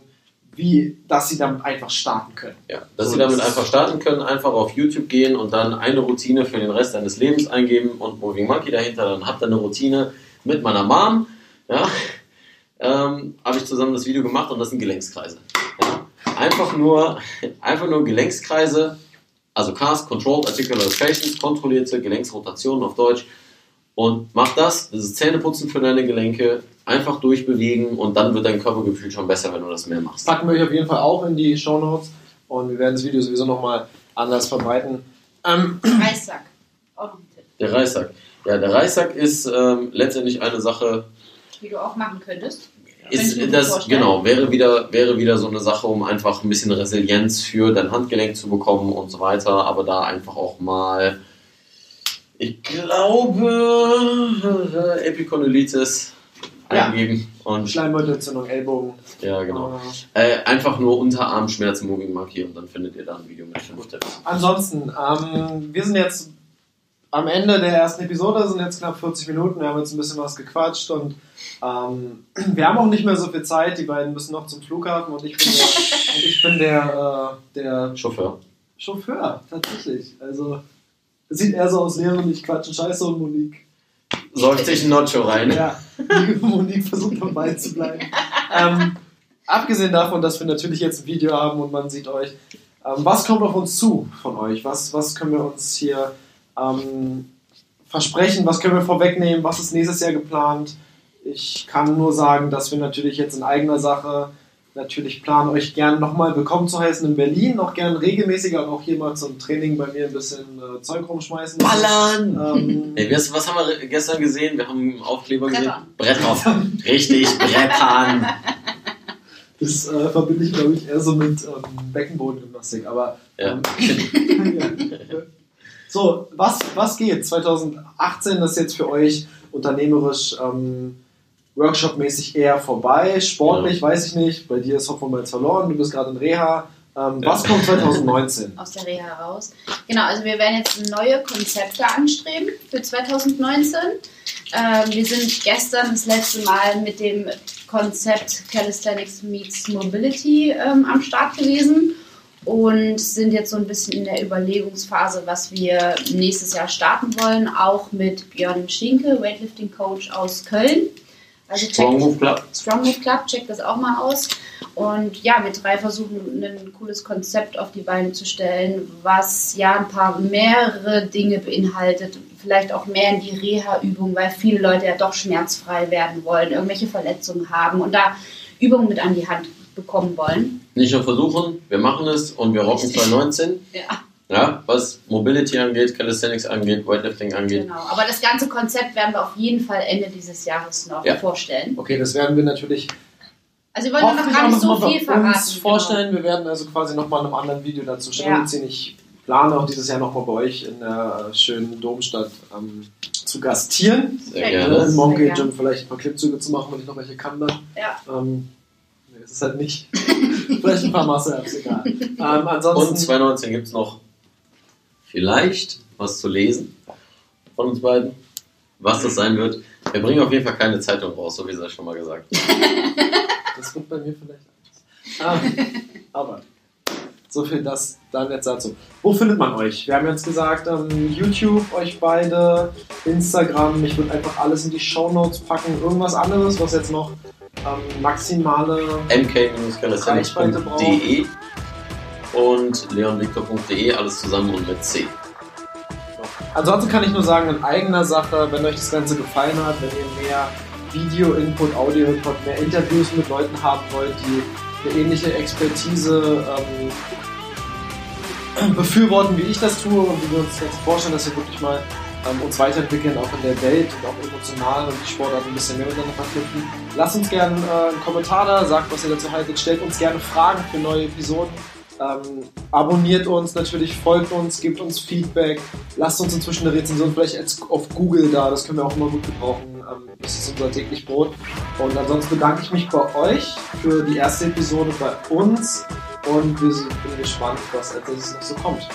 [SPEAKER 3] wie, dass sie damit einfach starten können.
[SPEAKER 1] Ja, dass
[SPEAKER 3] So,
[SPEAKER 1] sie damit
[SPEAKER 3] das-
[SPEAKER 1] einfach starten können, einfach auf YouTube gehen und dann eine Routine für den Rest deines Lebens eingeben und Moving Monkey dahinter. Dann habt ihr eine Routine mit meiner Mom. Ja, ähm, habe ich zusammen das Video gemacht und das sind Gelenkskreise. Einfach nur, einfach nur Gelenkskreise, also CAS, Controlled Articular Rotations, kontrollierte Gelenksrotationen auf Deutsch. Und mach das, das ist Zähneputzen für deine Gelenke, einfach durchbewegen und dann wird dein Körpergefühl schon besser, wenn du das mehr machst.
[SPEAKER 3] Packen wir euch auf jeden Fall auch in die Show Notes und wir werden das Video sowieso nochmal anders verbreiten. Ähm,
[SPEAKER 4] Reissack. Auch ein Tipp.
[SPEAKER 1] Der Reissack. Ja, der Reissack ist ähm, letztendlich eine Sache,
[SPEAKER 4] Die du auch machen könntest.
[SPEAKER 1] Ist das,
[SPEAKER 4] vorstellen.
[SPEAKER 1] genau, wäre wieder, wäre wieder so eine Sache, um einfach ein bisschen Resilienz für dein Handgelenk zu bekommen und so weiter, aber da einfach auch mal Ich glaube, äh, Epikondylitis
[SPEAKER 3] Ja.
[SPEAKER 1] eingeben und
[SPEAKER 3] Schleimbeutelentzündung, Ellbogen.
[SPEAKER 1] ja, genau.
[SPEAKER 3] Äh,
[SPEAKER 1] Äh, einfach nur Unterarmschmerzen Moving markieren, dann findet ihr da ein Video mit fünf Tipps.
[SPEAKER 3] ansonsten, ähm, wir sind jetzt am Ende der ersten Episode, sind jetzt knapp 40 Minuten. Wir haben jetzt ein bisschen was gequatscht und ähm, wir haben auch nicht mehr so viel Zeit. Die beiden müssen noch zum Flughafen und ich bin der, und ich bin der, äh, der
[SPEAKER 1] Chauffeur.
[SPEAKER 3] Chauffeur, tatsächlich. Also, es sieht eher so aus, Leon und ich quatschen Scheiße und Monique.
[SPEAKER 1] Säuft sich ein Nacho rein.
[SPEAKER 3] Ja, Monique versucht dabei zu bleiben. Ähm, abgesehen davon, dass wir natürlich jetzt ein Video haben und man sieht euch, ähm, was kommt auf uns zu von euch? Was, was können wir uns hier ähm, versprechen? Was können wir vorwegnehmen? Was ist nächstes Jahr geplant? Ich kann nur sagen, dass wir natürlich jetzt in eigener Sache natürlich planen, euch gerne nochmal willkommen zu heißen in Berlin, noch gerne regelmäßiger und auch hier mal zum Training bei mir ein bisschen äh, Zeug rumschmeißen.
[SPEAKER 1] Ballern!
[SPEAKER 3] Ähm,
[SPEAKER 1] Ey, was, was haben wir gestern gesehen? Wir haben Aufkleber
[SPEAKER 4] Brettern.
[SPEAKER 1] gesehen. Brettern. Richtig, Brettern.
[SPEAKER 3] Das äh, verbinde ich, glaube ich, eher so mit ähm, Beckenbodengymnastik. Aber
[SPEAKER 1] Ja.
[SPEAKER 3] ähm, ja. So, was, was geht? 2018 ist jetzt für euch unternehmerisch ähm, Workshop-mäßig eher vorbei. Sportlich weiß ich nicht. Bei dir ist Hoffmann jetzt verloren. Du bist gerade in Reha. Ähm,
[SPEAKER 1] Ja.
[SPEAKER 3] Was kommt 2019?
[SPEAKER 4] aus der Reha raus. Genau, also wir werden jetzt neue Konzepte anstreben für 2019. Ähm, wir sind gestern das letzte Mal mit dem Konzept Calisthenics Meets Mobility ähm, am Start gewesen und sind jetzt so ein bisschen in der Überlegungsphase, was wir nächstes Jahr starten wollen, auch mit Björn Schinke, Weightlifting Coach aus Köln. Also
[SPEAKER 1] Strong Move Club.
[SPEAKER 4] Strong Move Club, checkt das auch mal aus. Und ja, wir drei versuchen ein cooles Konzept auf die Beine zu stellen, was ja ein paar mehrere Dinge beinhaltet. Vielleicht auch mehr in die Reha-Übung, weil viele Leute ja doch schmerzfrei werden wollen, irgendwelche Verletzungen haben und da Übungen mit an die Hand bekommen wollen.
[SPEAKER 1] Nicht nur versuchen, wir machen es und wir rocken 2019.
[SPEAKER 4] Ja,
[SPEAKER 1] Ja, was Mobility angeht, Calisthenics angeht, Weightlifting angeht.
[SPEAKER 4] genau. Aber das ganze Konzept werden wir auf jeden Fall Ende dieses Jahres noch
[SPEAKER 1] Ja.
[SPEAKER 4] vorstellen.
[SPEAKER 3] Okay, das werden wir natürlich
[SPEAKER 4] Also wir wollen noch gar nicht
[SPEAKER 3] noch
[SPEAKER 4] so viel
[SPEAKER 3] bei uns
[SPEAKER 4] verraten. genau.
[SPEAKER 3] vorstellen. Wir werden also quasi nochmal in einem anderen Video dazu Stellung ziehen. Ich plane auch dieses Jahr nochmal bei euch in der schönen Domstadt ähm, zu gastieren.
[SPEAKER 1] Sehr gerne.
[SPEAKER 3] Im Monkey Gym vielleicht ein paar Klippzüge zu machen, wenn ich noch welche kann dann.
[SPEAKER 4] Ja.
[SPEAKER 3] Ähm, es ist halt nicht. vielleicht ein paar Muscle-Ups, egal. Ähm, ansonsten.
[SPEAKER 1] Und 2019 gibt es noch vielleicht was zu lesen von uns beiden. Was das sein wird. Wir bringen auf jeden Fall keine Zeitung raus, so wie sie schon mal gesagt
[SPEAKER 3] Das wird bei mir vielleicht anders. Ähm, aber so viel das dann jetzt dazu. Wo findet man euch? Wir haben jetzt gesagt, ähm, YouTube, euch beide, Instagram. Ich würde einfach alles in die Shownotes packen. Irgendwas anderes, was jetzt noch ähm, maximale.
[SPEAKER 1] mk-calisthenics.de und leonvictor.de, alles zusammen und mit C.
[SPEAKER 3] Ansonsten kann ich nur sagen, in eigener Sache, wenn euch das Ganze gefallen hat, wenn ihr mehr Video-Input, Audio-Input, mehr Interviews mit Leuten haben wollt, die eine ähnliche Expertise ähm, befürworten, wie ich das tue und wie wir uns jetzt vorstellen, dass wir wirklich mal ähm, uns weiterentwickeln, auch in der Welt und auch emotional und die Sportart ein bisschen mehr miteinander verknüpfen. Lasst uns gerne äh, einen Kommentar da, sagt, was ihr dazu haltet, stellt uns gerne Fragen für neue Episoden. Ähm, abonniert uns natürlich, folgt uns, gebt uns Feedback, lasst uns inzwischen eine Rezension vielleicht als auf Google da, das können wir auch immer gut gebrauchen. Ähm, das ist unser täglich Brot. Und ansonsten bedanke ich mich bei euch für die erste Episode bei uns und wir sind bin gespannt, was als nächstes noch so kommt.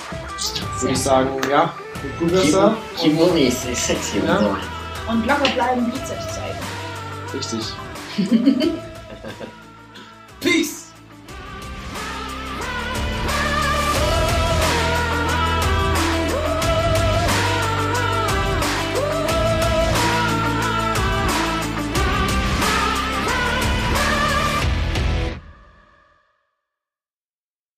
[SPEAKER 3] Würde ich sagen, ja, gut besser.
[SPEAKER 1] Kimoni ist sexy
[SPEAKER 3] Ja.
[SPEAKER 1] und so.
[SPEAKER 4] Und locker bleiben, Bizeps zeigen.
[SPEAKER 3] Richtig.
[SPEAKER 1] Peace!